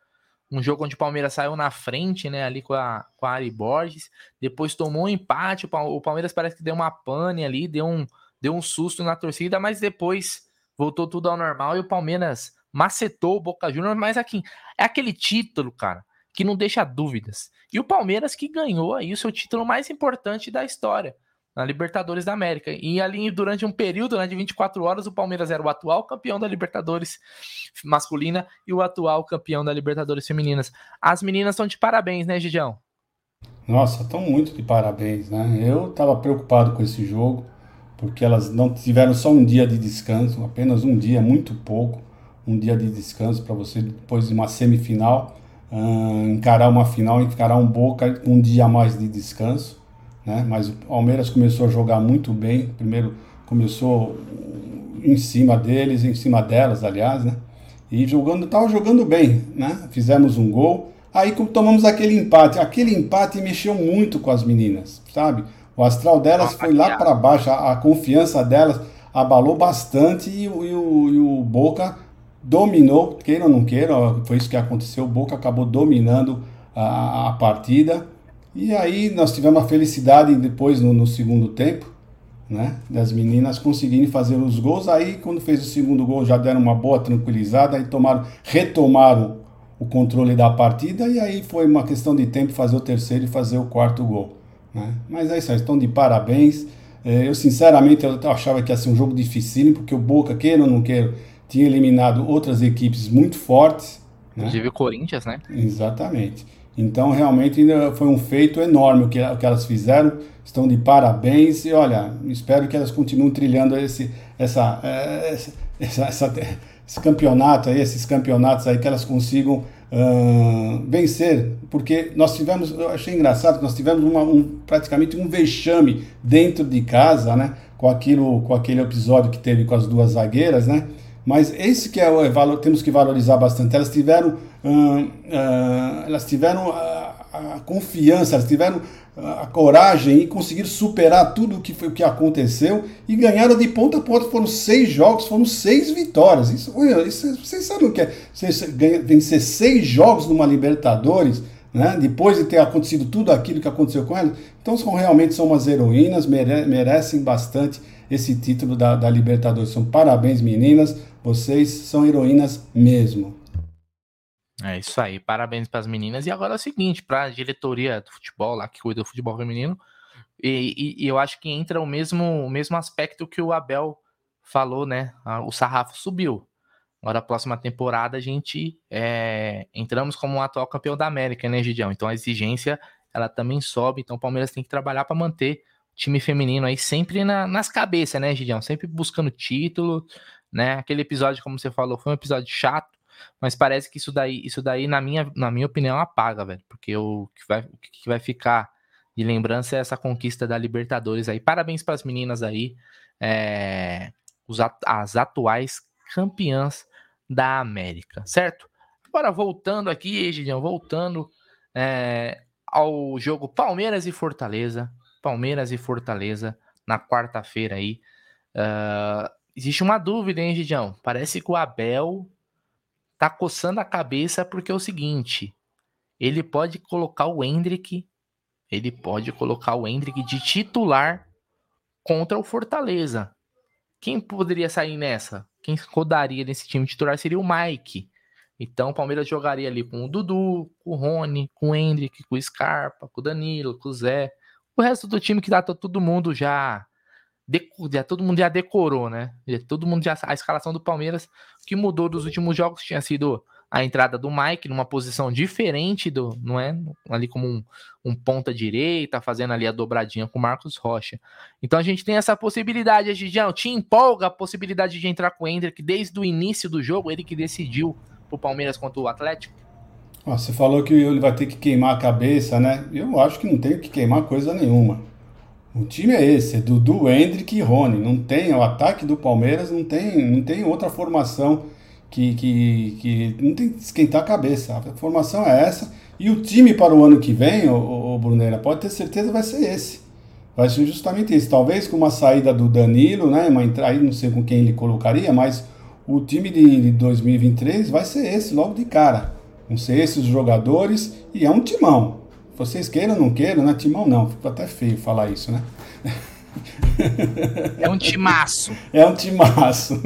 Um jogo onde o Palmeiras saiu na frente, né? Ali com a, com a Ari Borges. Depois tomou um empate. O Palmeiras parece que deu uma pane ali, deu um deu um susto na torcida, mas depois voltou tudo ao normal e o Palmeiras macetou o Boca Juniors, mas aqui é aquele título, cara, que não deixa dúvidas. E o Palmeiras que ganhou aí o seu título mais importante da história, na Libertadores da América. E ali durante um período né, de 24 horas, o Palmeiras era o atual campeão da Libertadores masculina e o atual campeão da Libertadores femininas. As meninas estão de parabéns, né, Gidião? Nossa, estão muito de parabéns, né? Eu estava preocupado com esse jogo porque elas não tiveram só um dia de descanso, apenas um dia, muito pouco, um dia de descanso para você depois de uma semifinal uh, encarar uma final, encarar um Boca um dia a mais de descanso, né? Mas o Palmeiras começou a jogar muito bem, primeiro começou em cima deles, em cima delas, aliás, né? E jogando, estava jogando bem, né? Fizemos um gol, aí tomamos aquele empate, aquele empate mexeu muito com as meninas, sabe? O astral delas foi lá para baixo, a, a, confiança delas abalou bastante e, e, o, e o Boca dominou, queira ou não queira, foi isso que aconteceu. O Boca acabou dominando a, a partida. E aí nós tivemos a felicidade depois no, no segundo tempo, né, das meninas conseguirem fazer os gols. Aí, quando fez o segundo gol, já deram uma boa tranquilizada, aí tomaram, retomaram o controle da partida, e aí foi uma questão de tempo fazer o terceiro e fazer o quarto gol. Né? Mas é isso aí, estão de parabéns. É, eu, sinceramente, eu achava que ia ser um jogo difícil, porque o Boca, queira ou não queira, tinha eliminado outras equipes muito fortes. Né? Inclusive o Corinthians, né? Exatamente. Então, realmente, foi um feito enorme o que, o que elas fizeram. Estão de parabéns e, olha, espero que elas continuem trilhando esse, essa, é, essa, essa, esse campeonato aí, esses campeonatos aí, que elas consigam uh, vencer. Porque nós tivemos, eu achei engraçado nós tivemos uma, um, praticamente um vexame dentro de casa, né? Com, aquilo, com aquele episódio que teve com as duas zagueiras, né? Mas esse que é o valor, temos que valorizar bastante. Elas tiveram, uh, uh, elas tiveram a, a, confiança, elas tiveram a coragem e conseguiram superar tudo o que foi o que aconteceu e ganharam de ponta a ponta. Foram seis jogos, foram seis vitórias. Isso, isso vocês sabem o que é? Vencer seis jogos numa Libertadores, né? Depois de ter acontecido tudo aquilo que aconteceu com elas. Então são realmente são umas heroínas, mere, merecem bastante esse título da, da Libertadores. São parabéns, meninas. Vocês são heroínas mesmo. É isso aí, parabéns para as meninas. E agora é o seguinte, para a diretoria do futebol lá que cuida do futebol feminino, e, e, e, eu acho que entra o mesmo, o mesmo aspecto que o Abel falou, né? O sarrafo subiu. Agora, a próxima temporada, a gente é, entramos como um atual campeão da América, né, Gidião? Então a exigência ela também sobe. Então o Palmeiras tem que trabalhar para manter o time feminino aí sempre na, nas cabeças, né, Gidião? Sempre buscando título, né? Aquele episódio, como você falou, foi um episódio chato, mas parece que isso daí, isso daí na minha, na minha opinião, apaga, velho, porque o que vai, o que vai ficar de lembrança é essa conquista da Libertadores aí. Parabéns para as meninas aí, é, os, as atuais campeãs da América, certo? Agora voltando aqui, Gideon, voltando é, ao jogo Palmeiras e Fortaleza, Palmeiras e Fortaleza na quarta-feira aí. Uh, existe uma dúvida, hein, Gidião? Parece que o Abel tá coçando a cabeça porque é o seguinte: ele pode colocar o Hendrick, ele pode colocar o Hendrick de titular contra o Fortaleza. Quem poderia sair nessa? Quem rodaria nesse time titular seria o Mike. Então o Palmeiras jogaria ali com o Dudu, com o Rony, com o Hendrick, com o Scarpa, com o Danilo, com o Zé. O resto do time que tá todo mundo já já, todo mundo já decorou, né? Já, todo mundo já a escalação do Palmeiras que mudou dos últimos jogos tinha sido a entrada do Mike numa posição diferente do, não é? Ali como um, um ponta direita, fazendo ali a dobradinha com o Marcos Rocha. Então a gente tem essa possibilidade, Gigião, te empolga a possibilidade de entrar com o Hendrick desde o início do jogo, ele que decidiu pro Palmeiras contra o Atlético? Você falou que ele vai ter que queimar a cabeça, né? Eu acho que não tem que queimar coisa nenhuma. O time é esse, é Dudu, Hendrick e Rony. Não tem, o ataque do Palmeiras não tem, não tem outra formação que, que, que não tem que esquentar a cabeça. A formação é essa. E o time para o ano que vem, o, o Brunera, pode ter certeza vai ser esse. Vai ser justamente isso. Talvez com uma saída do Danilo, né? Uma entrada, não sei com quem ele colocaria, mas o time de, de 2023 vai ser esse logo de cara. Vão ser esses os jogadores e é um timão. Vocês queiram ou não queiram, não é timão não, fica até feio falar isso, né? É um timaço. É um timaço.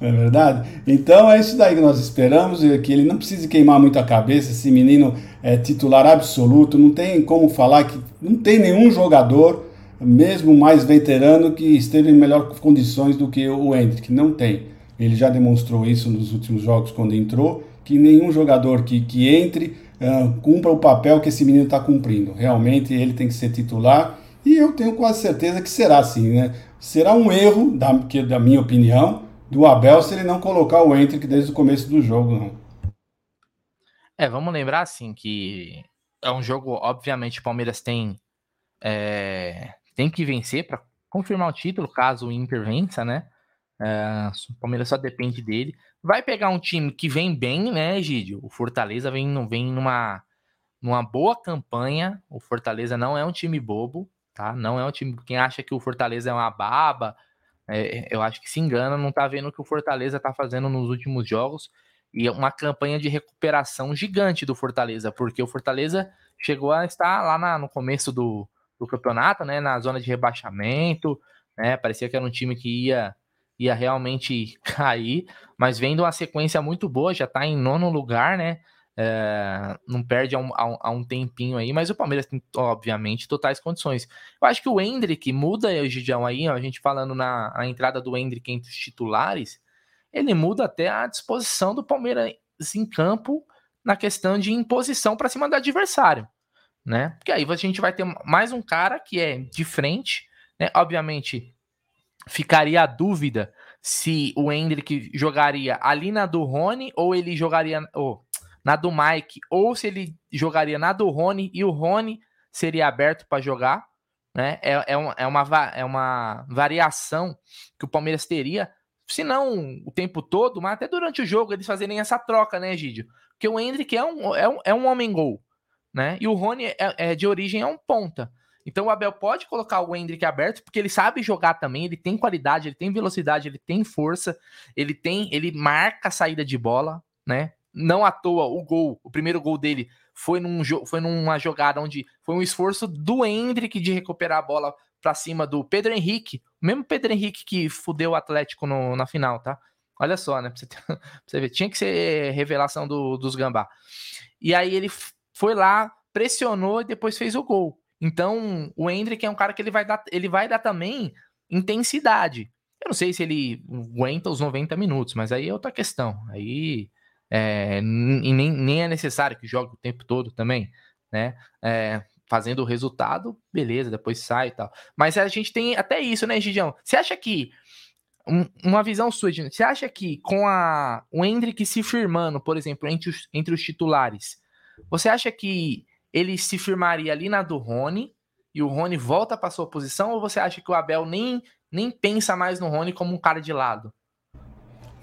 É verdade? Então é isso daí que nós esperamos, que ele não precise queimar muito a cabeça, esse menino é titular absoluto, não tem como falar que não tem nenhum jogador, mesmo mais veterano, que esteve em melhores condições do que o Hendrick, não tem. Ele já demonstrou isso nos últimos jogos quando entrou, que nenhum jogador que, que entre uh, cumpra o papel que esse menino está cumprindo. Realmente ele tem que ser titular e eu tenho quase certeza que será assim, né? Será um erro, da, que, da minha opinião, do Abel se ele não colocar o Hendrick desde o começo do jogo, não. É, vamos lembrar assim que é um jogo, obviamente, o Palmeiras tem é, tem que vencer para confirmar o título, caso o Inter vença, né? É, o Palmeiras só depende dele. Vai pegar um time que vem bem, né, Egídio? O Fortaleza vem, vem numa, numa boa campanha. O Fortaleza não é um time bobo, tá? Não é um time. Quem acha que o Fortaleza é uma baba, É, eu acho que se engana, não tá vendo o que o Fortaleza tá fazendo nos últimos jogos e é uma campanha de recuperação gigante do Fortaleza, porque o Fortaleza chegou a estar lá na, no começo do, do campeonato, né, na zona de rebaixamento, né, parecia que era um time que ia ia realmente cair, mas vendo uma sequência muito boa, já tá em nono lugar, né? É, não perde há um, um, tempinho aí, mas o Palmeiras tem, obviamente, totais condições. Eu acho que o Hendrick muda o Gidião aí, ó, a gente falando na, na, entrada do Hendrick entre os titulares, ele muda até a disposição do Palmeiras em campo na questão de imposição para cima do adversário, né? Porque aí a gente vai ter mais um cara que é de frente, né? Obviamente, ficaria a dúvida se o Hendrick jogaria ali na do Rony ou ele jogaria. Oh, na do Mike, ou se ele jogaria na do Rony e o Rony seria aberto para jogar, né? É, é, uma, é, uma, é uma variação que o Palmeiras teria, se não o tempo todo, mas até durante o jogo eles fazerem essa troca, né, Gídio? Porque o Hendrick é um, é um, é um homem-gol, né? E o Rony é, é, de origem é um ponta. Então o Abel pode colocar o Hendrick aberto, porque ele sabe jogar também, ele tem qualidade, ele tem velocidade, ele tem força, ele tem, ele marca a saída de bola, né? não à toa o gol, o primeiro gol dele foi, num, foi numa jogada onde foi um esforço do Hendrick de recuperar a bola para cima do Pedro Henrique, o mesmo Pedro Henrique que fudeu o Atlético no, na final, tá? Olha só, né? Pra você, ter, pra você ver, tinha que ser revelação do, dos Gambá. E aí ele foi lá, pressionou e depois fez o gol. Então, o Hendrick é um cara que ele vai dar, ele vai dar também intensidade. Eu não sei se ele aguenta os 90 minutos, mas aí é outra questão. Aí é, e nem, nem é necessário que jogue o tempo todo também, né? É, fazendo o resultado, beleza, depois sai e tal. Mas a gente tem até isso, né, Gidião? Você acha que um, uma visão sua, você acha que com a o Hendrick se firmando, por exemplo, entre os, entre os titulares, você acha que ele se firmaria ali na do Rony e o Rony volta para sua posição ou você acha que o Abel nem nem pensa mais no Rony como um cara de lado?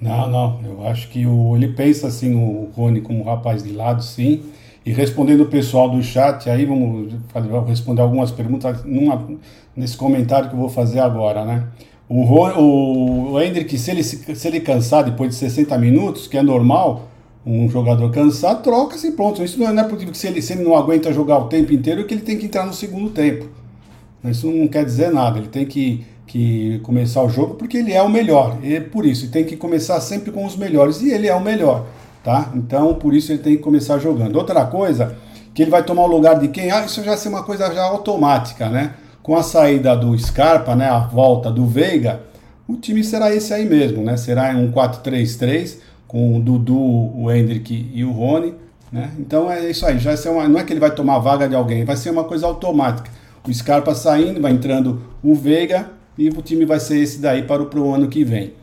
Não, não. Eu acho que o, ele pensa assim o Rony como um rapaz de lado, sim. E respondendo o pessoal do chat, aí vamos responder algumas perguntas numa, nesse comentário que eu vou fazer agora, né? O, o, o Hendrick, se ele, se ele cansar depois de 60 minutos, que é normal, um jogador cansar, troca-se e pronto. Isso não é, é porque se ele, se ele não aguenta jogar o tempo inteiro, que ele tem que entrar no segundo tempo. Isso não quer dizer nada. Ele tem que que começar o jogo porque ele é o melhor. E por isso, tem que começar sempre com os melhores e ele é o melhor, tá? Então, por isso ele tem que começar jogando. Outra coisa, que ele vai tomar o lugar de quem? Ah, isso já é uma coisa já automática, né? Com a saída do Scarpa, né, a volta do Veiga, o time será esse aí mesmo, né? Será um 4-3-3 com o Dudu, o Hendrick e o Rony, né? Então é isso aí, já uma, não é que ele vai tomar vaga de alguém, vai ser uma coisa automática. O Scarpa saindo, vai entrando o Veiga e o time vai ser esse daí para o ano que vem.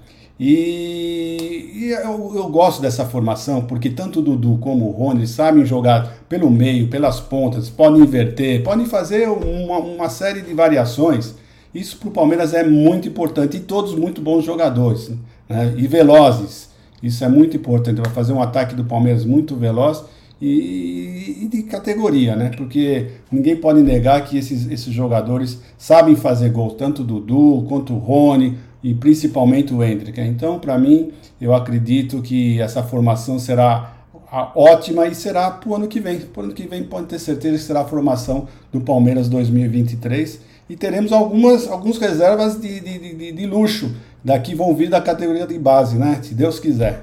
E, e eu, eu, gosto dessa formação porque tanto o Dudu como o Rony sabem jogar pelo meio, pelas pontas, podem inverter, podem fazer uma, uma série de variações. Isso para o Palmeiras é muito importante e todos muito bons jogadores né? e velozes. Isso é muito importante. Vai fazer um ataque do Palmeiras muito veloz e, e, de categoria, né? Porque ninguém pode negar que esses, esses jogadores sabem fazer gol, tanto o Dudu quanto o Rony e principalmente o Hendrick. Então, para mim, eu acredito que essa formação será ótima e será para o ano que vem. Para o ano que vem, pode ter certeza que será a formação do Palmeiras 2023 e teremos algumas alguns reservas de, de, de, de luxo. Daqui vão vir da categoria de base, né? Se Deus quiser.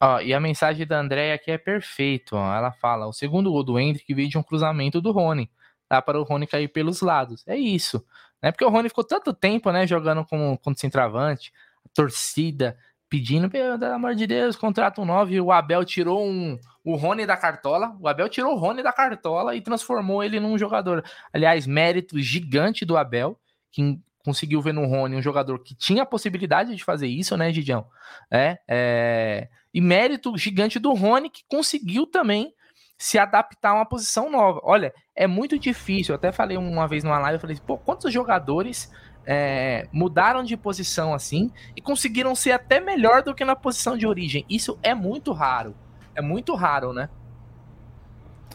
Ó, e a mensagem da Andréia aqui é perfeito. Ó. Ela fala: o segundo gol do Hendrick veio de um cruzamento do Rony. Dá para o Rony cair pelos lados. É isso. Né? Porque o Rony ficou tanto tempo né, jogando como, como centroavante, a torcida pedindo, pelo amor de Deus, contrato um 9. O Abel tirou um, o Rony da cartola. O Abel tirou o Rony da cartola e transformou ele num jogador. Aliás, mérito gigante do Abel, que conseguiu ver no Rony um jogador que tinha a possibilidade de fazer isso, né, Gidião? É, é, e mérito gigante do Rony, que conseguiu também se adaptar a uma posição nova. Olha, é muito difícil. Eu até falei uma vez numa live, eu falei, pô, quantos jogadores é, mudaram de posição assim e conseguiram ser até melhor do que na posição de origem? Isso é muito raro. É muito raro, né?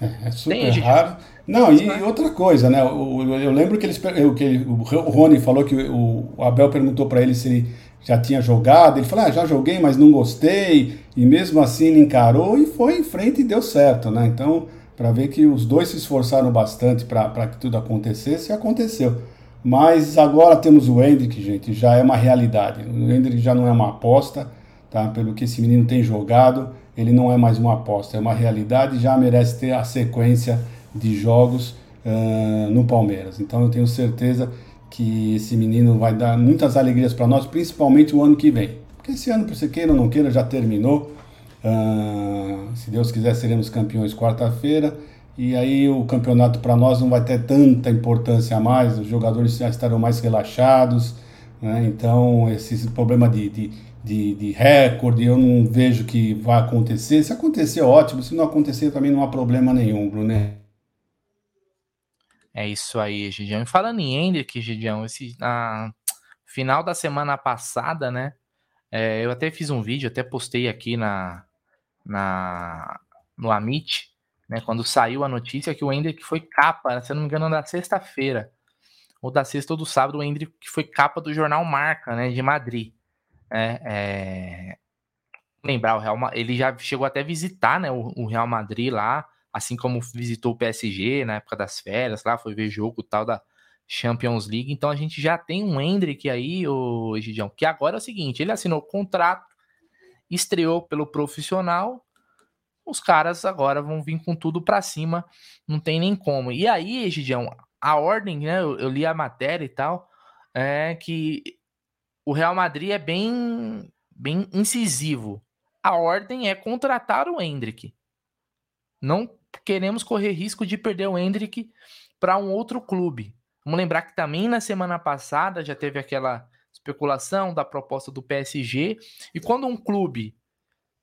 É, é super Tem, raro. Não, e é. outra coisa, né? eu lembro que, eles, que o Rony falou que o Abel perguntou para ele se ele já tinha jogado. Ele falou: ah, já joguei, mas não gostei. E mesmo assim ele encarou e foi em frente e deu certo, né? Então, para ver que os dois se esforçaram bastante para que tudo acontecesse, e aconteceu. Mas agora temos o Hendrick, gente, já é uma realidade. O Hendrick já não é uma aposta, tá? Pelo que esse menino tem jogado, ele não é mais uma aposta, é uma realidade já merece ter a sequência de jogos uh, no Palmeiras. Então eu tenho certeza que esse menino vai dar muitas alegrias para nós, principalmente o ano que vem. Porque esse ano, por você queira ou não queira, já terminou. Uh, se Deus quiser, seremos campeões quarta-feira. E aí o campeonato para nós não vai ter tanta importância a mais, os jogadores já estarão mais relaxados. Né? Então, esse problema de, de, de, de recorde eu não vejo que vai acontecer. Se acontecer, ótimo. Se não acontecer, também não há problema nenhum, Bruno. É isso aí, Gidião. E falando em Hendrick, Gidião, esse, na final da semana passada, né? É, eu até fiz um vídeo, até postei aqui na, na no Amit, né? Quando saiu a notícia que o Hendrick foi capa, se eu não me engano, da sexta-feira, ou da sexta ou do sábado, o Hendrick foi capa do jornal Marca, né? De Madrid. É, é... Lembrar o Real, ele já chegou até visitar, né? O, o Real Madrid lá assim como visitou o PSG na época das férias, lá foi ver jogo tal da Champions League. Então a gente já tem um Hendrick aí, o Egidião, que agora é o seguinte, ele assinou o contrato, estreou pelo profissional, os caras agora vão vir com tudo para cima, não tem nem como. E aí, Egidião, a ordem, né, eu, eu li a matéria e tal, é que o Real Madrid é bem bem incisivo. A ordem é contratar o Hendrick. Não queremos correr risco de perder o Hendrick para um outro clube. Vamos lembrar que também na semana passada já teve aquela especulação da proposta do PSG. E quando um clube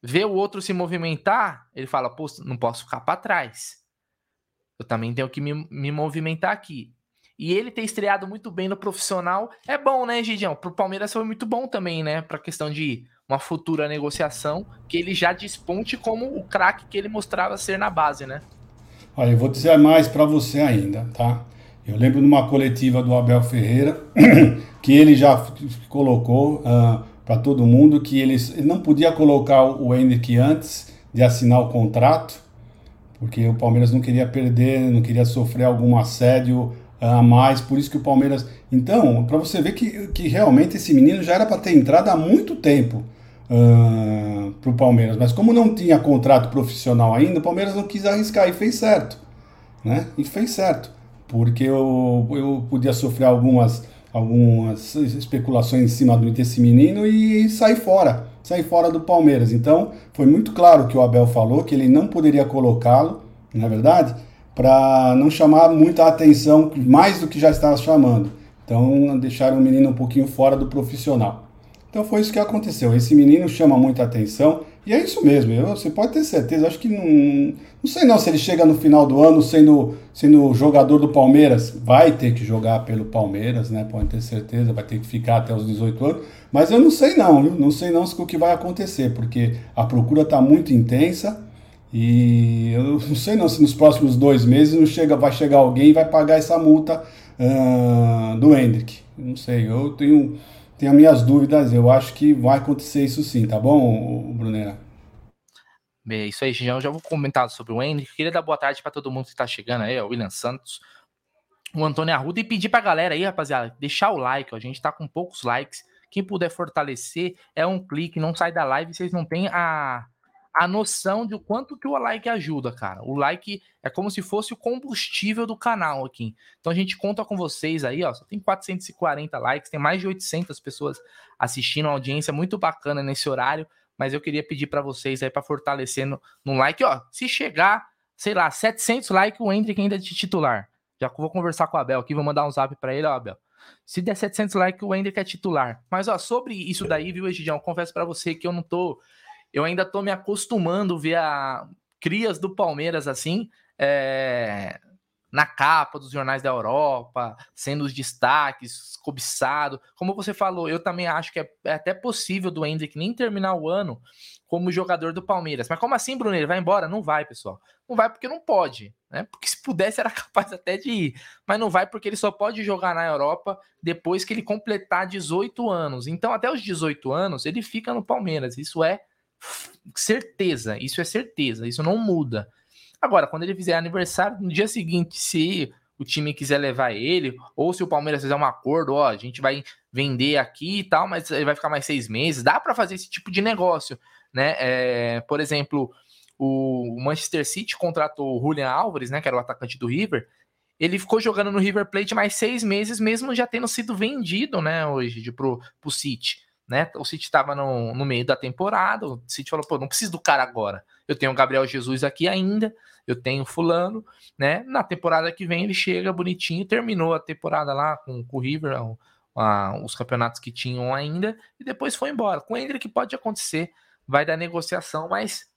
vê o outro se movimentar, ele fala: Pô, não posso ficar para trás. Eu também tenho que me, me movimentar aqui. E ele ter estreado muito bem no profissional é bom, né, Gidião? Para o Palmeiras foi muito bom também, né? Para a questão de uma futura negociação, que ele já desponte como o craque que ele mostrava ser na base, né? Olha, eu vou dizer mais para você ainda, tá? Eu lembro numa coletiva do Abel Ferreira que ele já colocou uh, ah, para todo mundo que ele, ele, não podia colocar o Henrique antes de assinar o contrato, porque o Palmeiras não queria perder, não queria sofrer algum assédio a mais, por isso que o Palmeiras. Então, para você ver que, que realmente esse menino já era para ter entrado há muito tempo uh, para o Palmeiras, mas como não tinha contrato profissional ainda, o Palmeiras não quis arriscar e fez certo, né? E fez certo, porque eu, eu podia sofrer algumas, algumas especulações em cima desse menino e sair fora, sair fora do Palmeiras. Então, foi muito claro que o Abel falou que ele não poderia colocá-lo, na é verdade para não chamar muita atenção, mais do que já estava chamando. Então, deixaram o menino um pouquinho fora do profissional. Então, foi isso que aconteceu. Esse menino chama muita atenção e é isso mesmo. Eu, você pode ter certeza. Acho que não, não sei não se ele chega no final do ano sendo, sendo jogador do Palmeiras. Vai ter que jogar pelo Palmeiras, né? Pode ter certeza. Vai ter que ficar até os 18 anos. Mas eu não sei não, viu? Não sei não o que vai acontecer, porque a procura está muito intensa. E eu não sei não se nos próximos dois meses não chega, vai chegar alguém e vai pagar essa multa uh, do Hendrick. Não sei, eu tenho, tenho minhas dúvidas, eu acho que vai acontecer isso sim, tá bom, Brunera? É isso aí, já, já vou comentar sobre o Hendrick. Queria dar boa tarde para todo mundo que está chegando aí, o William Santos, o Antônio Arruda, e pedir para a galera aí, rapaziada, deixar o like, ó, a gente está com poucos likes. Quem puder fortalecer, é um clique, não sai da live, vocês não têm a a noção de o quanto que o like ajuda, cara. O like é como se fosse o combustível do canal aqui. Então a gente conta com vocês aí, ó. Só tem 440 likes, tem mais de 800 pessoas assistindo, uma audiência muito bacana nesse horário. Mas eu queria pedir para vocês aí para fortalecer no, no, like, ó. Se chegar, sei lá, 700 likes, o Hendrick ainda é de titular. Já vou conversar com o Abel aqui, vou mandar um zap para ele, ó, Abel. Se der 700 likes, o Hendrick é titular. Mas, ó, sobre isso daí, viu, Egidião? Confesso para você que eu não tô eu ainda tô me acostumando ver a crias do Palmeiras assim, é, na capa dos jornais da Europa, sendo os destaques, cobiçado. Como você falou, eu também acho que é, é até possível do Hendrick nem terminar o ano como jogador do Palmeiras. Mas como assim, Bruno? Ele vai embora? Não vai, pessoal. Não vai porque não pode, né? Porque se pudesse era capaz até de ir, mas não vai porque ele só pode jogar na Europa depois que ele completar 18 anos. Então, até os 18 anos, ele fica no Palmeiras. Isso é certeza, isso é certeza, isso não muda. Agora, quando ele fizer aniversário, no dia seguinte, se o time quiser levar ele, ou se o Palmeiras fizer um acordo, ó, a gente vai vender aqui e tal, mas ele vai ficar mais seis meses, dá para fazer esse tipo de negócio, né? É, por exemplo, o Manchester City contratou o Julian Álvares, né, que era o atacante do River, ele ficou jogando no River Plate mais seis meses, mesmo já tendo sido vendido, né, hoje, de, pro, pro City né? O City estava no, no, meio da temporada, o City falou, pô, não preciso do cara agora. Eu tenho o Gabriel Jesus aqui ainda, eu tenho fulano, né? Na temporada que vem ele chega bonitinho, terminou a temporada lá com, com o River, a, os campeonatos que tinham ainda, e depois foi embora. Com o que pode acontecer, vai dar negociação, mas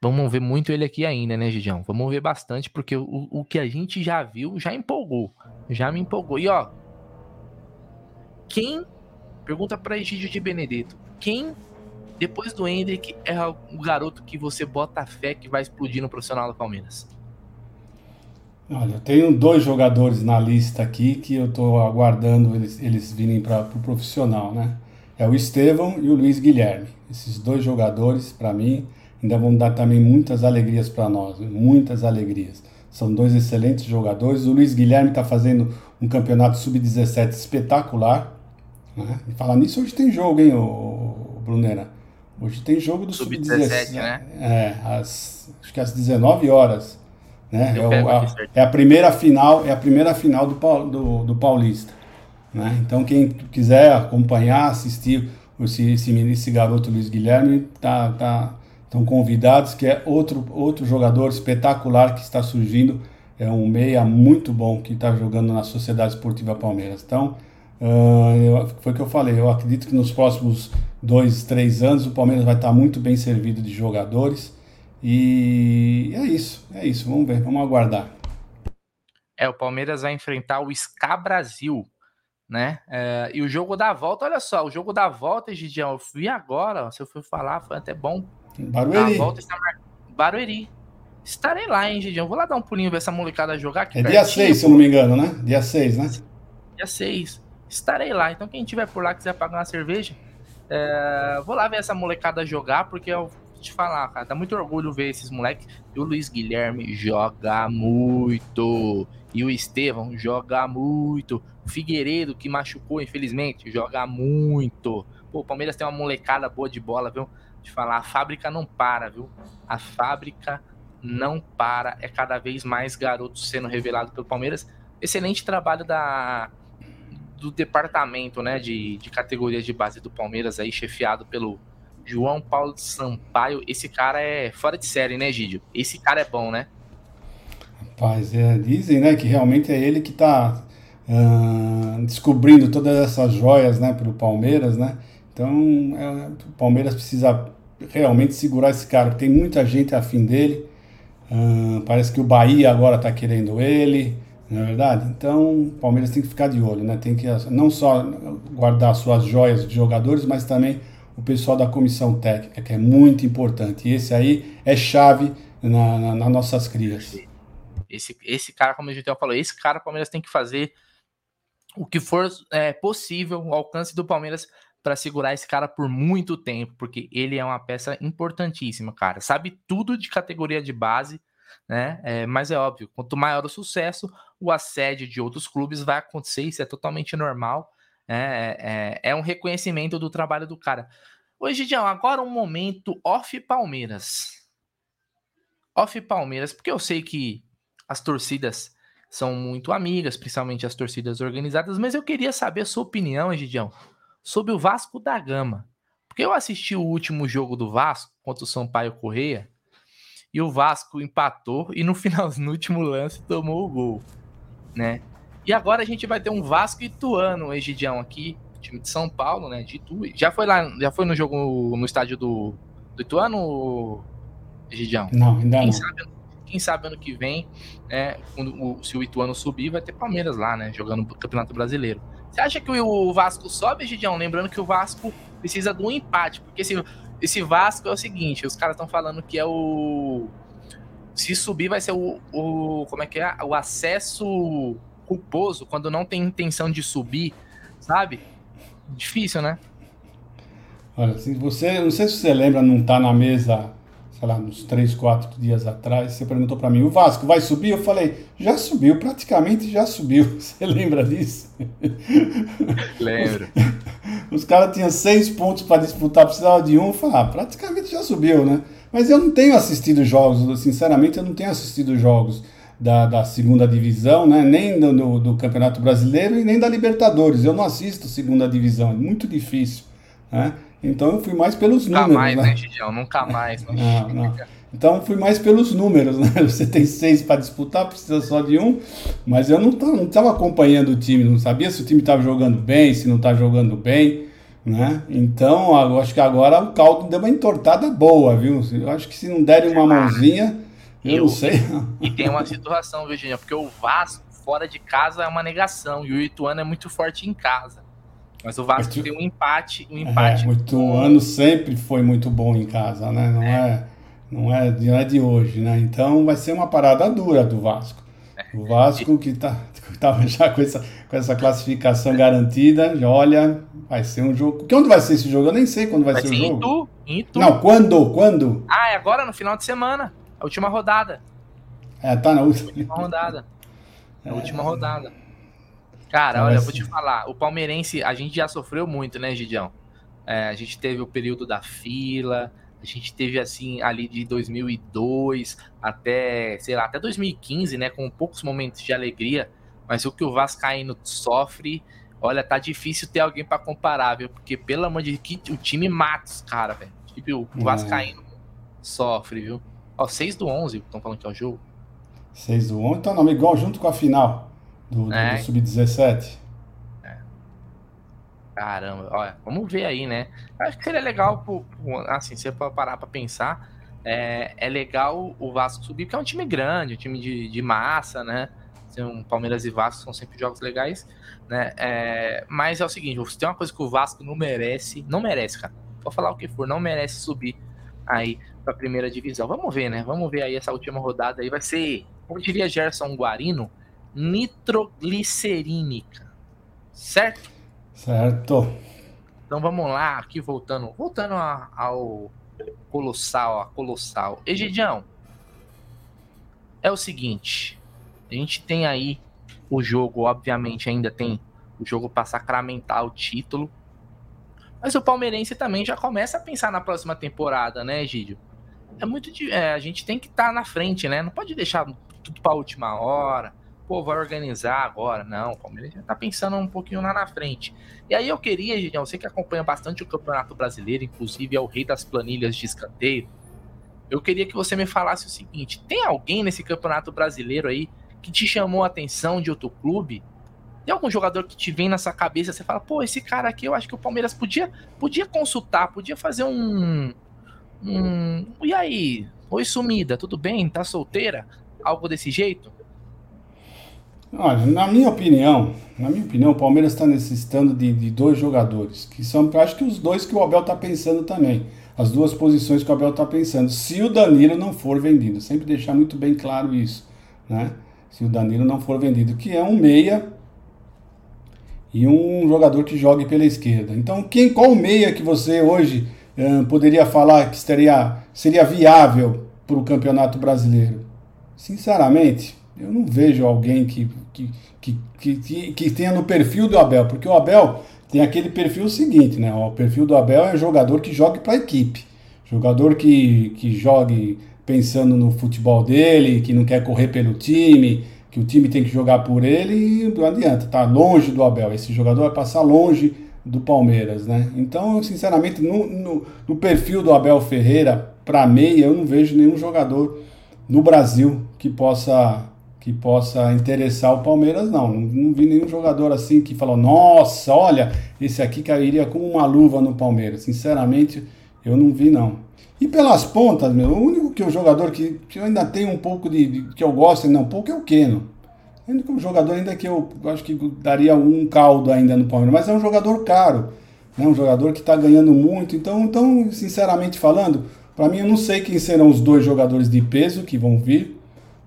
vamos ver muito ele aqui ainda, né, Gidião? Vamos ver bastante, porque o, o que a gente já viu já empolgou, já me empolgou. E ó, quem Pergunta para Egídio de Benedetto. Quem, depois do Hendrick, é o garoto que você bota fé que vai explodir no profissional do Palmeiras? Olha, eu tenho dois jogadores na lista aqui que eu estou aguardando eles, eles virem para o pro profissional, né? É o Estevão e o Luiz Guilherme. Esses dois jogadores, para mim, ainda vão dar também muitas alegrias para nós, muitas alegrias. São dois excelentes jogadores. O Luiz Guilherme está fazendo um campeonato sub-17 espetacular. Né? E falar nisso, hoje tem jogo, hein, o, Brunera? Hoje tem jogo do Sub-17, né? É, às, acho que às 19 horas. Né? É, o, a, é, a, primeira final, é a primeira final do, do, do Paulista. Né? Então quem quiser acompanhar, assistir esse, esse, esse garoto Luiz Guilherme, tá, tá, estão convidados, que é outro, outro jogador espetacular que está surgindo. É um meia muito bom que está jogando na Sociedade Esportiva Palmeiras. Então, Uh, eu, foi o que eu falei. Eu acredito que nos próximos dois, três anos o Palmeiras vai estar muito bem servido de jogadores. E é isso, é isso. Vamos ver, vamos aguardar. É, o Palmeiras vai enfrentar o SCA Brasil, né? É, e o jogo da volta, olha só, o jogo da volta, Gidião, eu vi agora, se eu for falar, foi até bom. Barueri. A volta está mar... Barueri. Estarei lá, hein, Gidião? Vou lá dar um pulinho ver essa molecada jogar aqui. É dia 6, se eu não me engano, né? Dia 6, né? Dia 6 estarei lá. Então, quem tiver por lá quiser pagar uma cerveja, é, vou lá ver essa molecada jogar, porque eu vou te falar, cara, dá muito orgulho ver esses moleques. E o Luiz Guilherme joga muito. E o Estevão joga muito. O Figueiredo, que machucou, infelizmente, joga muito. Pô, o Palmeiras tem uma molecada boa de bola, viu? De falar, a fábrica não para, viu? A fábrica não para. É cada vez mais garotos sendo revelados pelo Palmeiras. Excelente trabalho da do departamento né, de, de categorias de base do Palmeiras, aí, chefiado pelo João Paulo Sampaio. Esse cara é fora de série, né, Gídio? Esse cara é bom, né? Rapaz, é, dizem né, que realmente é ele que está uh, descobrindo todas essas joias né, para o Palmeiras, né? Então, é, o Palmeiras precisa realmente segurar esse cara, tem muita gente afim dele. Uh, parece que o Bahia agora está querendo ele. Não é verdade? Então, o Palmeiras tem que ficar de olho, né? Tem que não só guardar suas joias de jogadores, mas também o pessoal da comissão técnica, que é muito importante. E esse aí é chave na, na, nas nossas crias. Esse, esse cara, como a gente falou, esse cara o Palmeiras tem que fazer o que for é, possível, o alcance do Palmeiras para segurar esse cara por muito tempo, porque ele é uma peça importantíssima, cara. Sabe tudo de categoria de base, né? É, mas é óbvio, quanto maior o sucesso, o assédio de outros clubes vai acontecer, isso é totalmente normal. Né? É, é, é um reconhecimento do trabalho do cara. Hoje, Gidião, agora um momento off Palmeiras. Off Palmeiras, porque eu sei que as torcidas são muito amigas, principalmente as torcidas organizadas, mas eu queria saber a sua opinião, Gidião, sobre o Vasco da Gama. Porque eu assisti o último jogo do Vasco contra o Sampaio Correia e o Vasco empatou e no final, no último lance, tomou o gol né? E agora a gente vai ter um Vasco e Ituano, Egidião, aqui, time de São Paulo, né? De Itu. Já foi lá, já foi no jogo no estádio do, do Ituano, Egidião? Não, ainda quem não. Sabe, quem sabe ano que vem, né, o, se o Ituano subir, vai ter Palmeiras lá, né, jogando o Campeonato Brasileiro. Você acha que o Vasco sobe, Gidião? Lembrando que o Vasco precisa de um empate, porque esse, esse Vasco é o seguinte, os caras estão falando que é o se subir vai ser o, o como é que é? O acesso culposo quando não tem intenção de subir, sabe? Difícil, né? Olha, se você, não sei se você lembra, não tá na mesa, sei lá, uns três, quatro dias atrás, você perguntou para mim, o Vasco vai subir? Eu falei, já subiu, praticamente já subiu. Você lembra disso? Lembro. Os caras tinham seis pontos para disputar, precisava de um, falar, ah, praticamente já subiu, né? Mas eu não tenho assistido jogos, sinceramente, eu não tenho assistido jogos da, da segunda divisão, né? nem do, do, do, Campeonato Brasileiro e nem da Libertadores. Eu não assisto segunda divisão, é muito difícil. Né? Então eu fui mais pelos Nunca números. Mais, né, né Gigião? Nunca mais. Não. Então fui mais pelos números, né? Você tem seis para disputar, precisa só de um, mas eu não estava acompanhando o time, não sabia se o time estava jogando bem, se não está jogando bem, né? Então eu acho que agora o caldo deu uma entortada boa, viu? Eu acho que se não derem uma mãozinha, eu, eu não sei. E tem uma situação, Virginia, porque o Vasco fora de casa é uma negação e o Ituano é muito forte em casa. Mas o Vasco tem um empate, um empate. É, o Ituano sempre foi muito bom em casa, né? Não é. é, não é, não é de hoje, né? Então vai ser uma parada dura do Vasco. O Vasco que tá, tá já com essa, com essa classificação garantida, olha, vai ser um jogo. Que onde vai ser esse jogo? Eu nem sei quando vai, vai ser, ser o jogo. Em Itu, Não, quando? Quando? Ah, é agora no final de semana. A última rodada. É, tá na última. última rodada. A é... última rodada. Cara, olha, eu vou te falar, o palmeirense, a gente já sofreu muito, né, Gidião? É, a gente teve o período da fila, a gente teve assim ali de 2002 até, sei lá, até 2015, né, com poucos momentos de alegria, mas o que o Vascaíno sofre, olha, tá difícil ter alguém para comparar, viu? Porque pelo amor de Deus, o time mata os caras, velho. Tipo, o Vascaíno é. sofre, viu? Ó, 6 do 11, estão falando que é o jogo. 6 do 11, então não, igual junto com a final do, é. do Sub-17. É. Caramba, olha, vamos ver aí, né? Acho que seria legal, assim, se você parar pra pensar, é, é legal o Vasco subir, porque é um time grande, um time de, de massa, né? Um Palmeiras e Vasco são sempre jogos legais, né? É, mas é o seguinte, se tem uma coisa que o Vasco não merece, não merece, cara. Vou falar o que for, não merece subir aí para a primeira divisão. Vamos ver, né? Vamos ver aí essa última rodada aí. Vai ser, como diria Gerson Guarino, nitroglicerínica. Certo? Certo. Então vamos lá, aqui voltando. Voltando ao Colossal, a Colossal. Egidião, é o seguinte. A gente tem aí o jogo, obviamente ainda tem o jogo para sacramentar o título. Mas o palmeirense também já começa a pensar na próxima temporada, né, Egídio? é muito. É, a gente tem que estar tá na frente, né? Não pode deixar tudo para última hora. Pô, vai organizar agora. Não, o Palmeiras já tá pensando um pouquinho lá na frente. E aí eu queria, Gideão, você que acompanha bastante o Campeonato Brasileiro, inclusive é o rei das planilhas de escanteio. Eu queria que você me falasse o seguinte: tem alguém nesse Campeonato Brasileiro aí que te chamou a atenção de outro clube? Tem algum jogador que te vem nessa cabeça, você fala, pô, esse cara aqui eu acho que o Palmeiras podia, podia consultar, podia fazer um, Hum, e aí? Oi, sumida, tudo bem? Tá solteira? Algo desse jeito? Olha, na minha opinião, na minha opinião, o Palmeiras está necessitando de, de, dois jogadores, que são, acho que os dois que o Abel está pensando também. As duas posições que o Abel está pensando. Se o Danilo não for vendido, sempre deixar muito bem claro isso, né? Se o Danilo não for vendido, que é um meia e um jogador que jogue pela esquerda. Então, quem qual meia que você hoje poderia falar que seria, seria viável para o Campeonato Brasileiro? Sinceramente, eu não vejo alguém que, que, que, que, que tenha no perfil do Abel, porque o Abel tem aquele perfil seguinte, né? O perfil do Abel é jogador que jogue para a equipe, jogador que, que jogue pensando no futebol dele, que não quer correr pelo time, que o time tem que jogar por ele e não adianta, tá longe do Abel. Esse jogador vai passar longe do Palmeiras, né? Então, sinceramente, no, no, no perfil do Abel Ferreira, para meia, eu não vejo nenhum jogador no Brasil que possa que possa interessar o Palmeiras, não. não. Não vi nenhum jogador assim que falou, nossa, olha, esse aqui cairia como uma luva no Palmeiras. Sinceramente, Eu não vi, não. E pelas pontas, meu, o único que o jogador que, que eu ainda tenho um pouco de, de que eu gosto ainda um pouco é o Keno. O único jogador ainda que eu acho que daria um caldo ainda no Palmeiras, mas é um jogador caro, né? Um jogador que está ganhando muito. Então, então, sinceramente falando, para mim eu não sei quem serão os dois jogadores de peso que vão vir,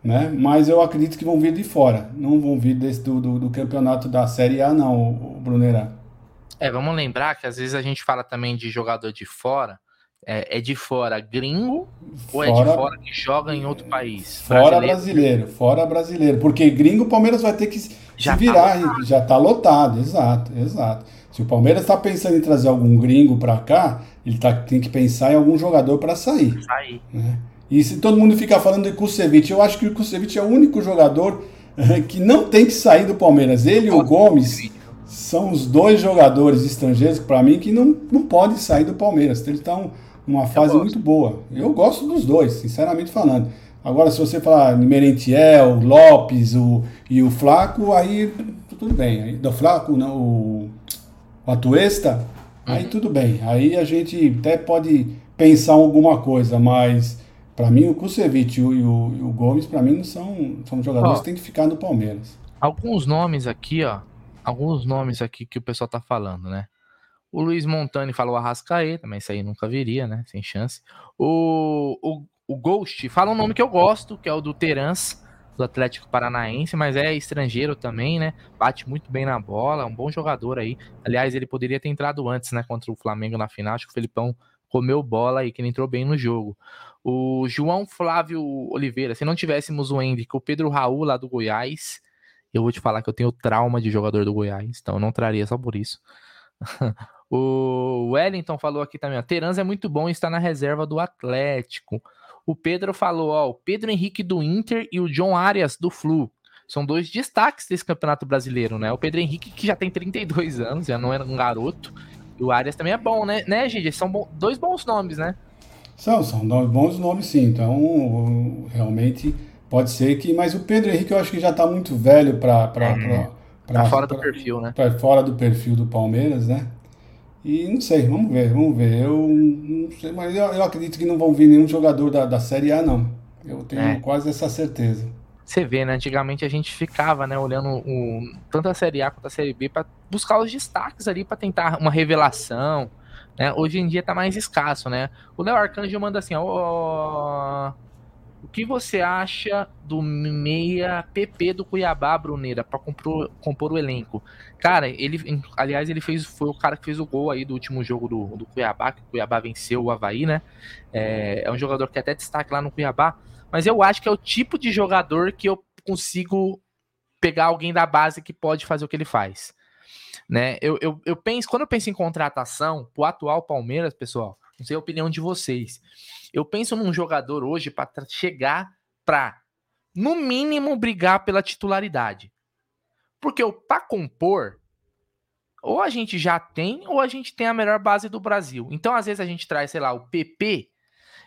né? Mas eu acredito que vão vir de fora, não vão vir desse, do, do, do campeonato da Série A, não, o Brunerá. É, vamos lembrar que às vezes a gente fala também de jogador de fora é, é de fora gringo fora, ou é de fora que joga em outro país? Fora brasileiro, brasileiro fora brasileiro. Porque gringo o Palmeiras vai ter que já se virar, tá já tá lotado, exato, exato. Se o Palmeiras está pensando em trazer algum gringo para cá, ele tá, tem que pensar em algum jogador para sair. Sair. Né? E se todo mundo fica falando de Kusevich, eu acho que o Kusevich é o único jogador eh, que não tem que sair do Palmeiras. Ele e o Gomes são os dois jogadores estrangeiros, para mim, que não, não podem sair do Palmeiras. Eles estão uma fase muito boa. Eu gosto dos dois, sinceramente falando. Agora, se você falar de Merentiel, Lopes o, e o Flaco, aí tudo bem. Aí, do Flaco, não, o, o Atuesta, uhum. aí tudo bem. Aí a gente até pode pensar em alguma coisa, mas para mim o Kusevich e o, e o, e o Gomes, para mim, são, são jogadores ó, que têm que ficar no Palmeiras. Alguns nomes aqui, ó. Alguns nomes aqui que o pessoal tá falando, né? O Luiz Montani falou Arrascaeta, mas isso aí nunca viria, né? Sem chance. O, o, o Ghost fala um nome que eu gosto, que é o do Terans, do Atlético Paranaense, mas é estrangeiro também, né? Bate muito bem na bola, um bom jogador aí. Aliás, ele poderia ter entrado antes, né? Contra o Flamengo na final. Acho que o Felipão comeu bola e que ele entrou bem no jogo. O João Flávio Oliveira, se não tivéssemos o Henrique, o Pedro Raul lá do Goiás, eu vou te falar que eu tenho trauma de jogador do Goiás, então eu não traria só por isso. O Wellington falou aqui também, ó, Terans é muito bom e está na reserva do Atlético. O Pedro falou, ó, o Pedro Henrique do Inter e o John Arias do Flu. São dois destaques desse Campeonato Brasileiro, né? O Pedro Henrique, que já tem 32 anos, já não era um garoto. E o Arias também é bom, né, né? São bom, dois bons nomes, né? São, são bons nomes, sim. Então, realmente, pode ser que... Mas o Pedro Henrique, eu acho que já está muito velho para... É. Pra, tá fora do perfil, né? Pra fora do perfil do Palmeiras, né? E não sei, vamos ver, vamos ver. Eu não sei, mas eu, eu acredito que não vão vir nenhum jogador da, da Série A, não. Eu tenho é. quase essa certeza. Você vê, né? Antigamente a gente ficava, né, olhando o, tanto a Série A quanto a Série B para buscar os destaques ali para tentar uma revelação. Né? Hoje em dia tá mais escasso, né? O Léo Arcanjo manda assim, ó. Oh, o que você acha do meia PP do Cuiabá, Bruneira, para compor, o elenco? Cara, ele, aliás, ele fez, foi o cara que fez o gol aí do último jogo do, do Cuiabá, que o Cuiabá venceu o Havaí, né? É, é um jogador que até destaque lá no Cuiabá, mas eu acho que é o tipo de jogador que eu consigo pegar alguém da base que pode fazer o que ele faz. Né? Eu, eu, eu penso, quando eu penso em contratação, pro atual Palmeiras, pessoal, não sei a opinião de vocês. Eu penso num jogador hoje para chegar para, no mínimo, brigar pela titularidade. Porque para compor, ou a gente já tem, ou a gente tem a melhor base do Brasil. Então, às vezes, a gente traz, sei lá, o PP.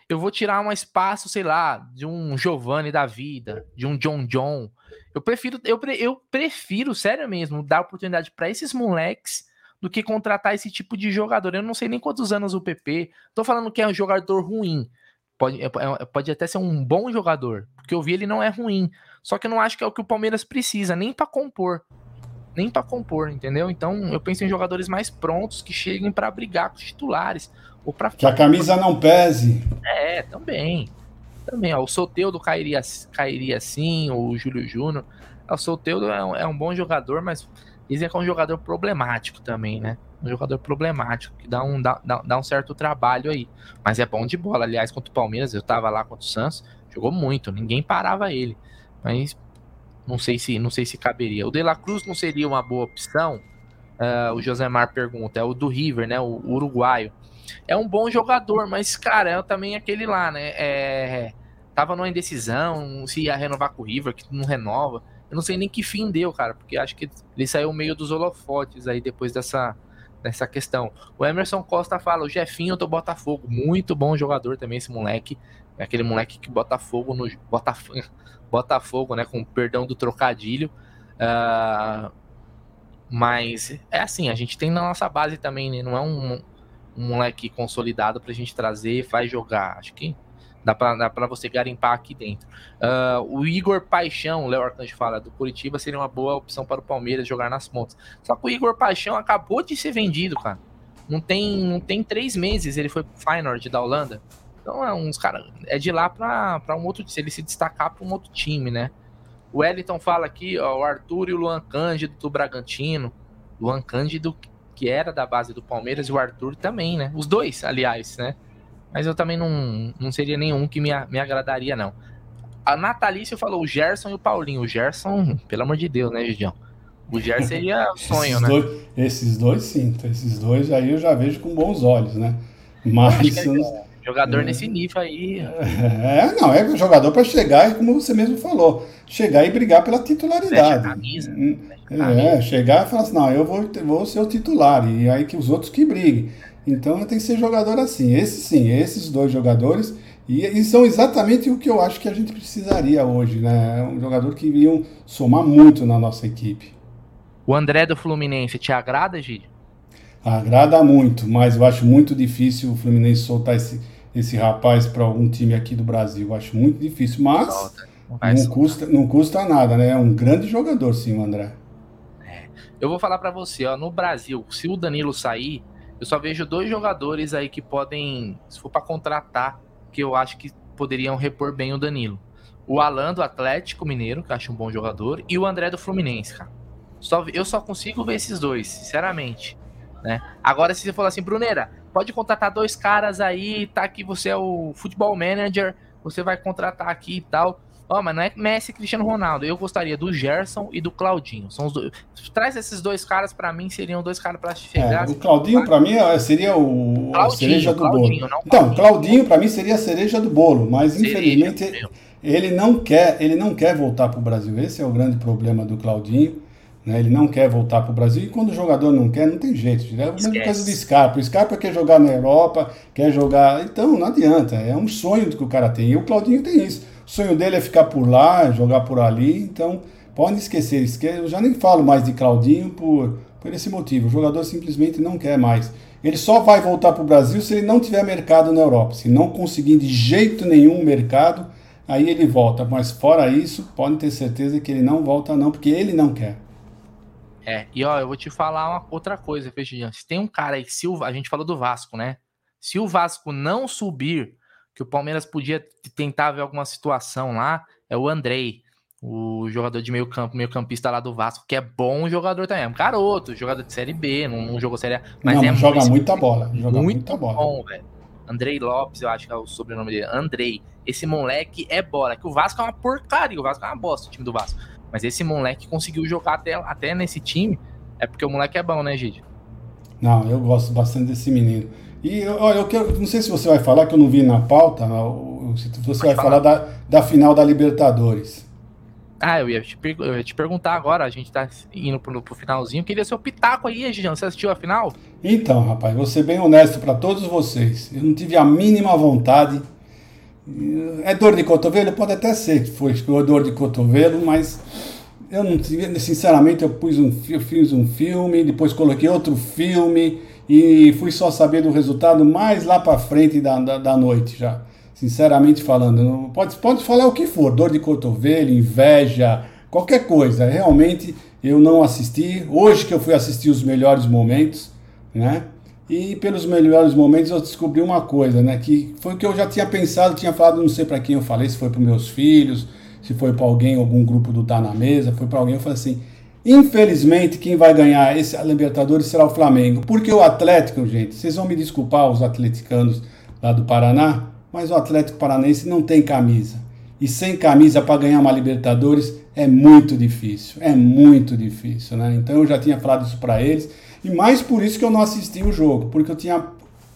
Eu vou tirar um espaço, sei lá, de um Giovanni da vida, de um John John. Eu prefiro, eu, eu prefiro, sério mesmo, dar oportunidade para esses moleques do que contratar esse tipo de jogador. Eu não sei nem quantos anos o PP. Tô falando que é um jogador ruim. Pode, é, é, pode até ser um bom jogador, porque eu vi ele não é ruim. Só que eu não acho que é o que o Palmeiras precisa, nem para compor. Nem para compor, entendeu? Então eu penso em jogadores mais prontos que cheguem para brigar com os titulares. Ou pra que a camisa não pese. É, também. Também, ó, o Soteudo cairia, cairia sim, o Júlio Júnior. O Soteudo é um, é um bom jogador, mas Que é um jogador problemático também, né? Um jogador problemático, que dá um, dá, dá um certo trabalho aí. Mas é bom de bola. Aliás, contra o Palmeiras, eu tava lá contra o Santos, jogou muito, ninguém parava ele. Mas não sei se não sei se caberia. O De La Cruz não seria uma boa opção? Uh, o Josemar pergunta. É o do River, né? O, o, uruguaio. É um bom jogador, mas, cara, é também aquele lá, né? É, tava numa indecisão, se ia renovar com o River, que não renova. Eu não sei nem que fim deu, cara, porque acho que ele saiu meio dos holofotes aí depois dessa, dessa questão. O Emerson Costa fala: o Jefinho do Botafogo, muito bom jogador também, esse moleque. É aquele moleque que bota fogo no. Bota, bota fogo, né? Com perdão do trocadilho. Uh, mas é assim, a gente tem na nossa base também, né? Não é um. um moleque consolidado pra gente trazer, vai jogar. Acho que dá pra, você garimpar aqui dentro. Uh, o Igor Paixão, Léo Arcanjo fala, do Curitiba seria uma boa opção para o Palmeiras jogar nas pontas. Só que o Igor Paixão acabou de ser vendido, cara. Não tem, não tem três meses ele foi pro Feyenoord da Holanda. Então é uns cara é de lá para um outro se ele se destacar para um outro time, né? O Wellington fala aqui, ó, o Arthur e o Luan Cândido do Bragantino. Luan Cândido que era da base do Palmeiras e o Arthur também, né? Os dois, aliás, né? Mas eu também não, não seria nenhum que me, me agradaria, não. A Natalícia falou o Gerson e o Paulinho. O Gerson, pelo amor de Deus, né, Gidião? O Gerson seria sonho, esses né? Dois, esses dois, sim. Esses dois aí eu já vejo com bons olhos, né? Mas. É jogador é, nesse nível aí. É, não, é jogador para chegar, como você mesmo falou, chegar e brigar pela titularidade. Camisa, hum, é, chegar e falar assim: não, eu vou, vou ser o titular, e aí que os outros que briguem. Então tem que ser jogador assim. Esse sim, esses dois jogadores. E, e, são exatamente o que eu acho que a gente precisaria hoje, né? Um jogador que iriam somar muito na nossa equipe. O André do Fluminense te agrada, Gílio? Agrada muito, mas eu acho muito difícil o Fluminense soltar esse, esse rapaz para algum time aqui do Brasil. Eu acho muito difícil, mas não, custa, não custa nada, né? É um grande jogador, sim, o André. É. Eu vou falar para você, ó, no Brasil, se o Danilo sair, eu só vejo dois jogadores aí que podem, se for para contratar, que eu acho que poderiam repor bem o Danilo. O Alan do Atlético Mineiro, que eu acho um bom jogador, e o André do Fluminense, cara. Só, eu só consigo ver esses dois, sinceramente. Né? Agora, se você falar assim, Bruneira, pode contratar dois caras aí, tá aqui, você é o futebol manager, você vai contratar aqui e tal. Ó, oh, mas não é Messi e Cristiano Ronaldo. Eu gostaria do Gerson e do Claudinho. São os dois. Traz esses dois caras para mim, seriam dois caras para chegar. É, o Claudinho para mim é, seria o Claudinho, a cereja do Claudinho, bolo. Então, Claudinho para mim seria a cereja do bolo, mas infelizmente ele não quer, ele não quer voltar para o Brasil. Esse é o grande problema do Claudinho. Né? Ele não quer voltar para o Brasil e quando o jogador não quer, não tem jeito. É a mesma coisa do Scarpa. O Scarpa quer jogar na Europa, quer jogar. Então não adianta. É um sonho que o cara tem. E o Claudinho tem isso. O sonho dele é ficar por lá, jogar por ali. Então, pode esquecer. Eu já nem falo mais de Claudinho por, por esse motivo. O jogador simplesmente não quer mais. Ele só vai voltar para o Brasil se ele não tiver mercado na Europa. Se não conseguir de jeito nenhum mercado, aí ele volta. Mas fora isso, podem ter certeza que ele não volta, não, porque ele não quer. É, e ó, eu vou te falar uma outra coisa, Feijão. Se tem um cara aí, se o, a gente falou do Vasco, né? Se o Vasco não subir que o Palmeiras podia tentar ver alguma situação lá é o Andrei, o jogador de meio campo, meio campista lá do Vasco, que é bom jogador também, é um garoto, jogador de Série B, não, não jogou Série A, mas não, é joga muito, muita bola, joga muito muita bola. bom, velho. Andrei Lopes, eu acho que é o sobrenome dele, Andrei. Esse moleque é bola, que o Vasco é uma porcaria, o Vasco é uma bosta, o time do Vasco. Mas esse moleque conseguiu jogar até, até nesse time, é porque o moleque é bom, né, Gide? Não, eu gosto bastante desse menino. E olha, eu quero, não sei se você vai falar, que eu não vi na pauta, se você vai falar, da, da final da Libertadores. Ah, eu ia, te, eu ia te perguntar agora, a gente tá indo pro, pro finalzinho. Queria seu pitaco aí, Gigião. Você assistiu a final? Então, rapaz, vou ser bem honesto para todos vocês. Eu não tive a mínima vontade. É dor de cotovelo? Pode até ser que foi dor de cotovelo, mas eu não tive, sinceramente, eu, pus um, eu fiz um filme, depois coloquei outro filme e fui só saber do resultado mais lá para frente da, da, da, noite já. Sinceramente falando, pode, pode falar o que for, dor de cotovelo, inveja, qualquer coisa. Realmente eu não assisti. Hoje que eu fui assistir os melhores momentos, né? E pelos melhores momentos eu descobri uma coisa, né? Que foi o que eu já tinha pensado, tinha falado, não sei para quem eu falei, se foi para meus filhos, se foi para alguém, algum grupo do Tá na Mesa, foi para alguém, eu falei assim, Infelizmente, quem vai ganhar esse Libertadores será o Flamengo. Porque o Atlético, gente, vocês vão me desculpar, os atleticanos lá do Paraná, mas o Atlético Paranaense não tem camisa. E sem camisa para ganhar uma Libertadores é muito difícil. É muito difícil, né? Então eu já tinha falado isso para eles. E mais por isso que eu não assisti o jogo, porque eu tinha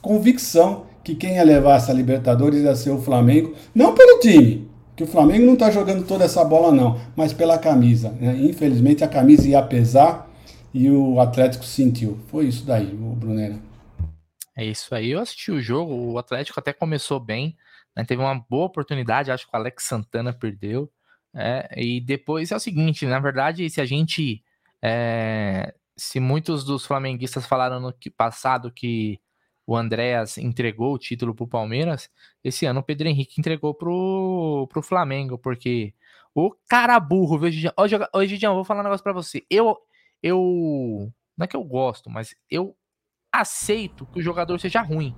convicção que quem ia levar essa Libertadores ia ser o Flamengo, não pelo time, que o Flamengo não está jogando toda essa bola, não, mas pela camisa. Né? Infelizmente a camisa ia pesar e o Atlético sentiu. Foi isso daí, o Brunera. É isso aí. Eu assisti o jogo, o Atlético até começou bem, né? teve uma boa oportunidade, acho que o Alex Santana perdeu. É, e depois é o seguinte, na verdade, se a gente. É, se muitos dos flamenguistas falaram no passado que o Andréas entregou o título pro Palmeiras, esse ano o Pedro Henrique entregou pro, pro Flamengo, porque o cara burro, viu, Gidião? Ô, Gidião, vou falar um negócio pra você. Eu, eu, não é que eu gosto, mas eu aceito que o jogador seja ruim.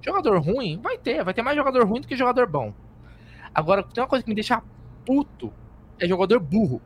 Jogador ruim, vai ter, vai ter mais jogador ruim do que jogador bom. Agora, tem uma coisa que me deixa puto, é jogador burro.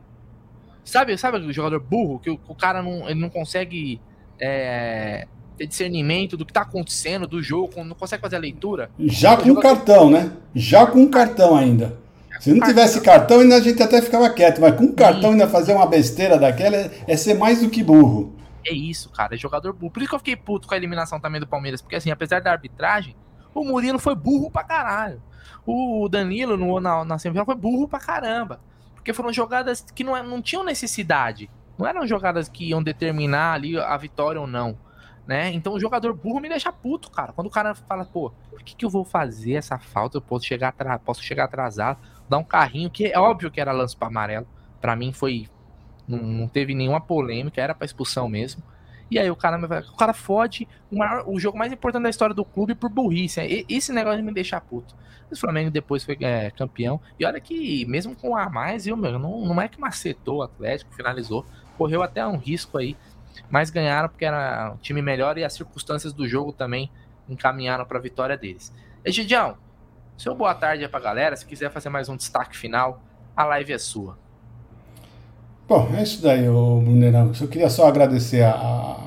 Sabe, sabe o jogador burro que o, o cara não, ele não consegue é, ter discernimento do que tá acontecendo, do jogo, não consegue fazer a leitura? Já com cartão, né? Já com cartão ainda. Se não tivesse cartão, ainda a gente até ficava quieto, mas com cartão ainda fazer uma besteira daquela é, é ser mais do que burro. É isso, cara, é jogador burro. Por isso que eu fiquei puto com a eliminação também do Palmeiras, porque assim, apesar da arbitragem, o Murilo foi burro pra caralho. O Danilo no, na, na semifinal foi burro pra caramba. Porque foram jogadas que não, é, não tinham necessidade. Não eram jogadas que iam determinar ali a vitória ou não. Né? Então o jogador burro me deixa puto, cara. Quando o cara fala, pô, por que, que eu vou fazer essa falta? Eu posso chegar, posso chegar atrasado, dar um carrinho, que é óbvio que era lance para amarelo. para mim foi. Não, não, teve nenhuma polêmica, era para expulsão mesmo. E aí o cara, o cara fode o, maior, o jogo mais importante da história do clube por burrice. E, esse negócio me deixa puto. O Flamengo depois foi é, campeão. E olha que, mesmo com a mais, viu, meu, não, não é que macetou o Atlético, finalizou. Correu até um risco aí. Mas ganharam porque era um time melhor e as circunstâncias do jogo também encaminharam para a vitória deles. Egidião, seu boa tarde aí pra galera. Se quiser fazer mais um destaque final, a live é sua. Bom, é isso daí, Brunerão. Eu queria só agradecer a, a,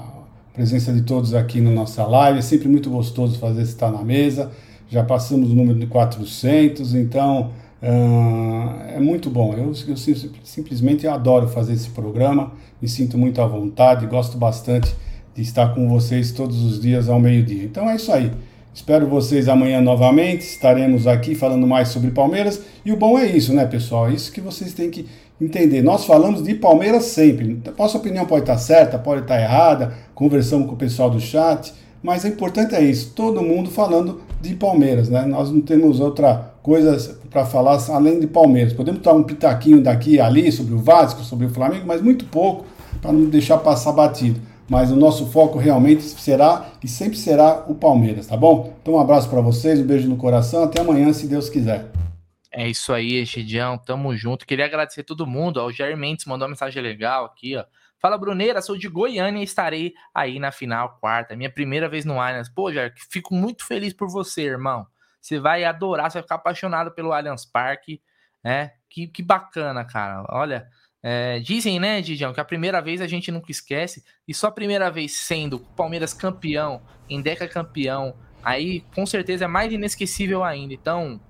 presença de todos aqui na nossa live. É sempre muito gostoso fazer estar na mesa. Já passamos o número de 400, então uh, é muito bom. Eu, eu simplesmente adoro fazer esse programa, me sinto muito à vontade, gosto bastante de estar com vocês todos os dias ao meio-dia. Então é isso aí. Espero vocês amanhã novamente. Estaremos aqui falando mais sobre Palmeiras. E o bom é isso, né, pessoal? É isso que vocês têm que entender. Nós falamos de Palmeiras sempre. Nossa opinião pode estar certa, pode estar errada. Conversamos com o pessoal do chat. Mas o importante é isso. Todo mundo falando de Palmeiras, né? Nós não temos outra coisa para falar além de Palmeiras. Podemos dar um pitaquinho daqui e ali sobre o Vasco, sobre o Flamengo, mas muito pouco para não deixar passar batido mas o nosso foco realmente será e sempre será o Palmeiras, tá bom? Então um abraço para vocês, um beijo no coração, até amanhã, se Deus quiser. É isso aí, Egidião, tamo junto. Queria agradecer todo mundo, ó, o Jair Mendes mandou uma mensagem legal aqui, ó. Fala, Bruneira, sou de Goiânia e estarei aí na final quarta. Minha primeira vez no Allianz. Pô, Jair, fico muito feliz por você, irmão. Você vai adorar, você vai ficar apaixonado pelo Allianz Parque, né? Que, que bacana, cara. Olha, é, dizem, né, Didião, que a primeira vez a gente nunca esquece, e só a primeira vez sendo o Palmeiras campeão, em Deca campeão, aí com certeza é mais inesquecível ainda. Então,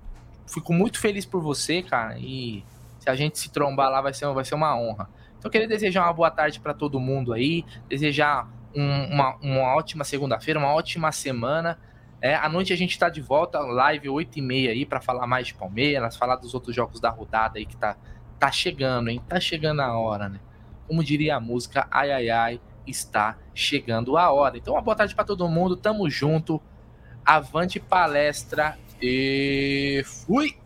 fico muito feliz por você, cara, e se a gente se trombar lá vai ser, vai ser uma honra. Então, queria desejar uma boa tarde para todo mundo aí, desejar um, uma, uma ótima segunda-feira, uma ótima semana. É, à noite a gente está de volta, live 8 e meia aí, para falar mais de Palmeiras, falar dos outros jogos da rodada aí que tá tá chegando, hein? Tá chegando a hora, né? Como diria a música, ai ai ai, está chegando a hora. Então, uma boa tarde para todo mundo, tamo junto. Avante palestra e fui!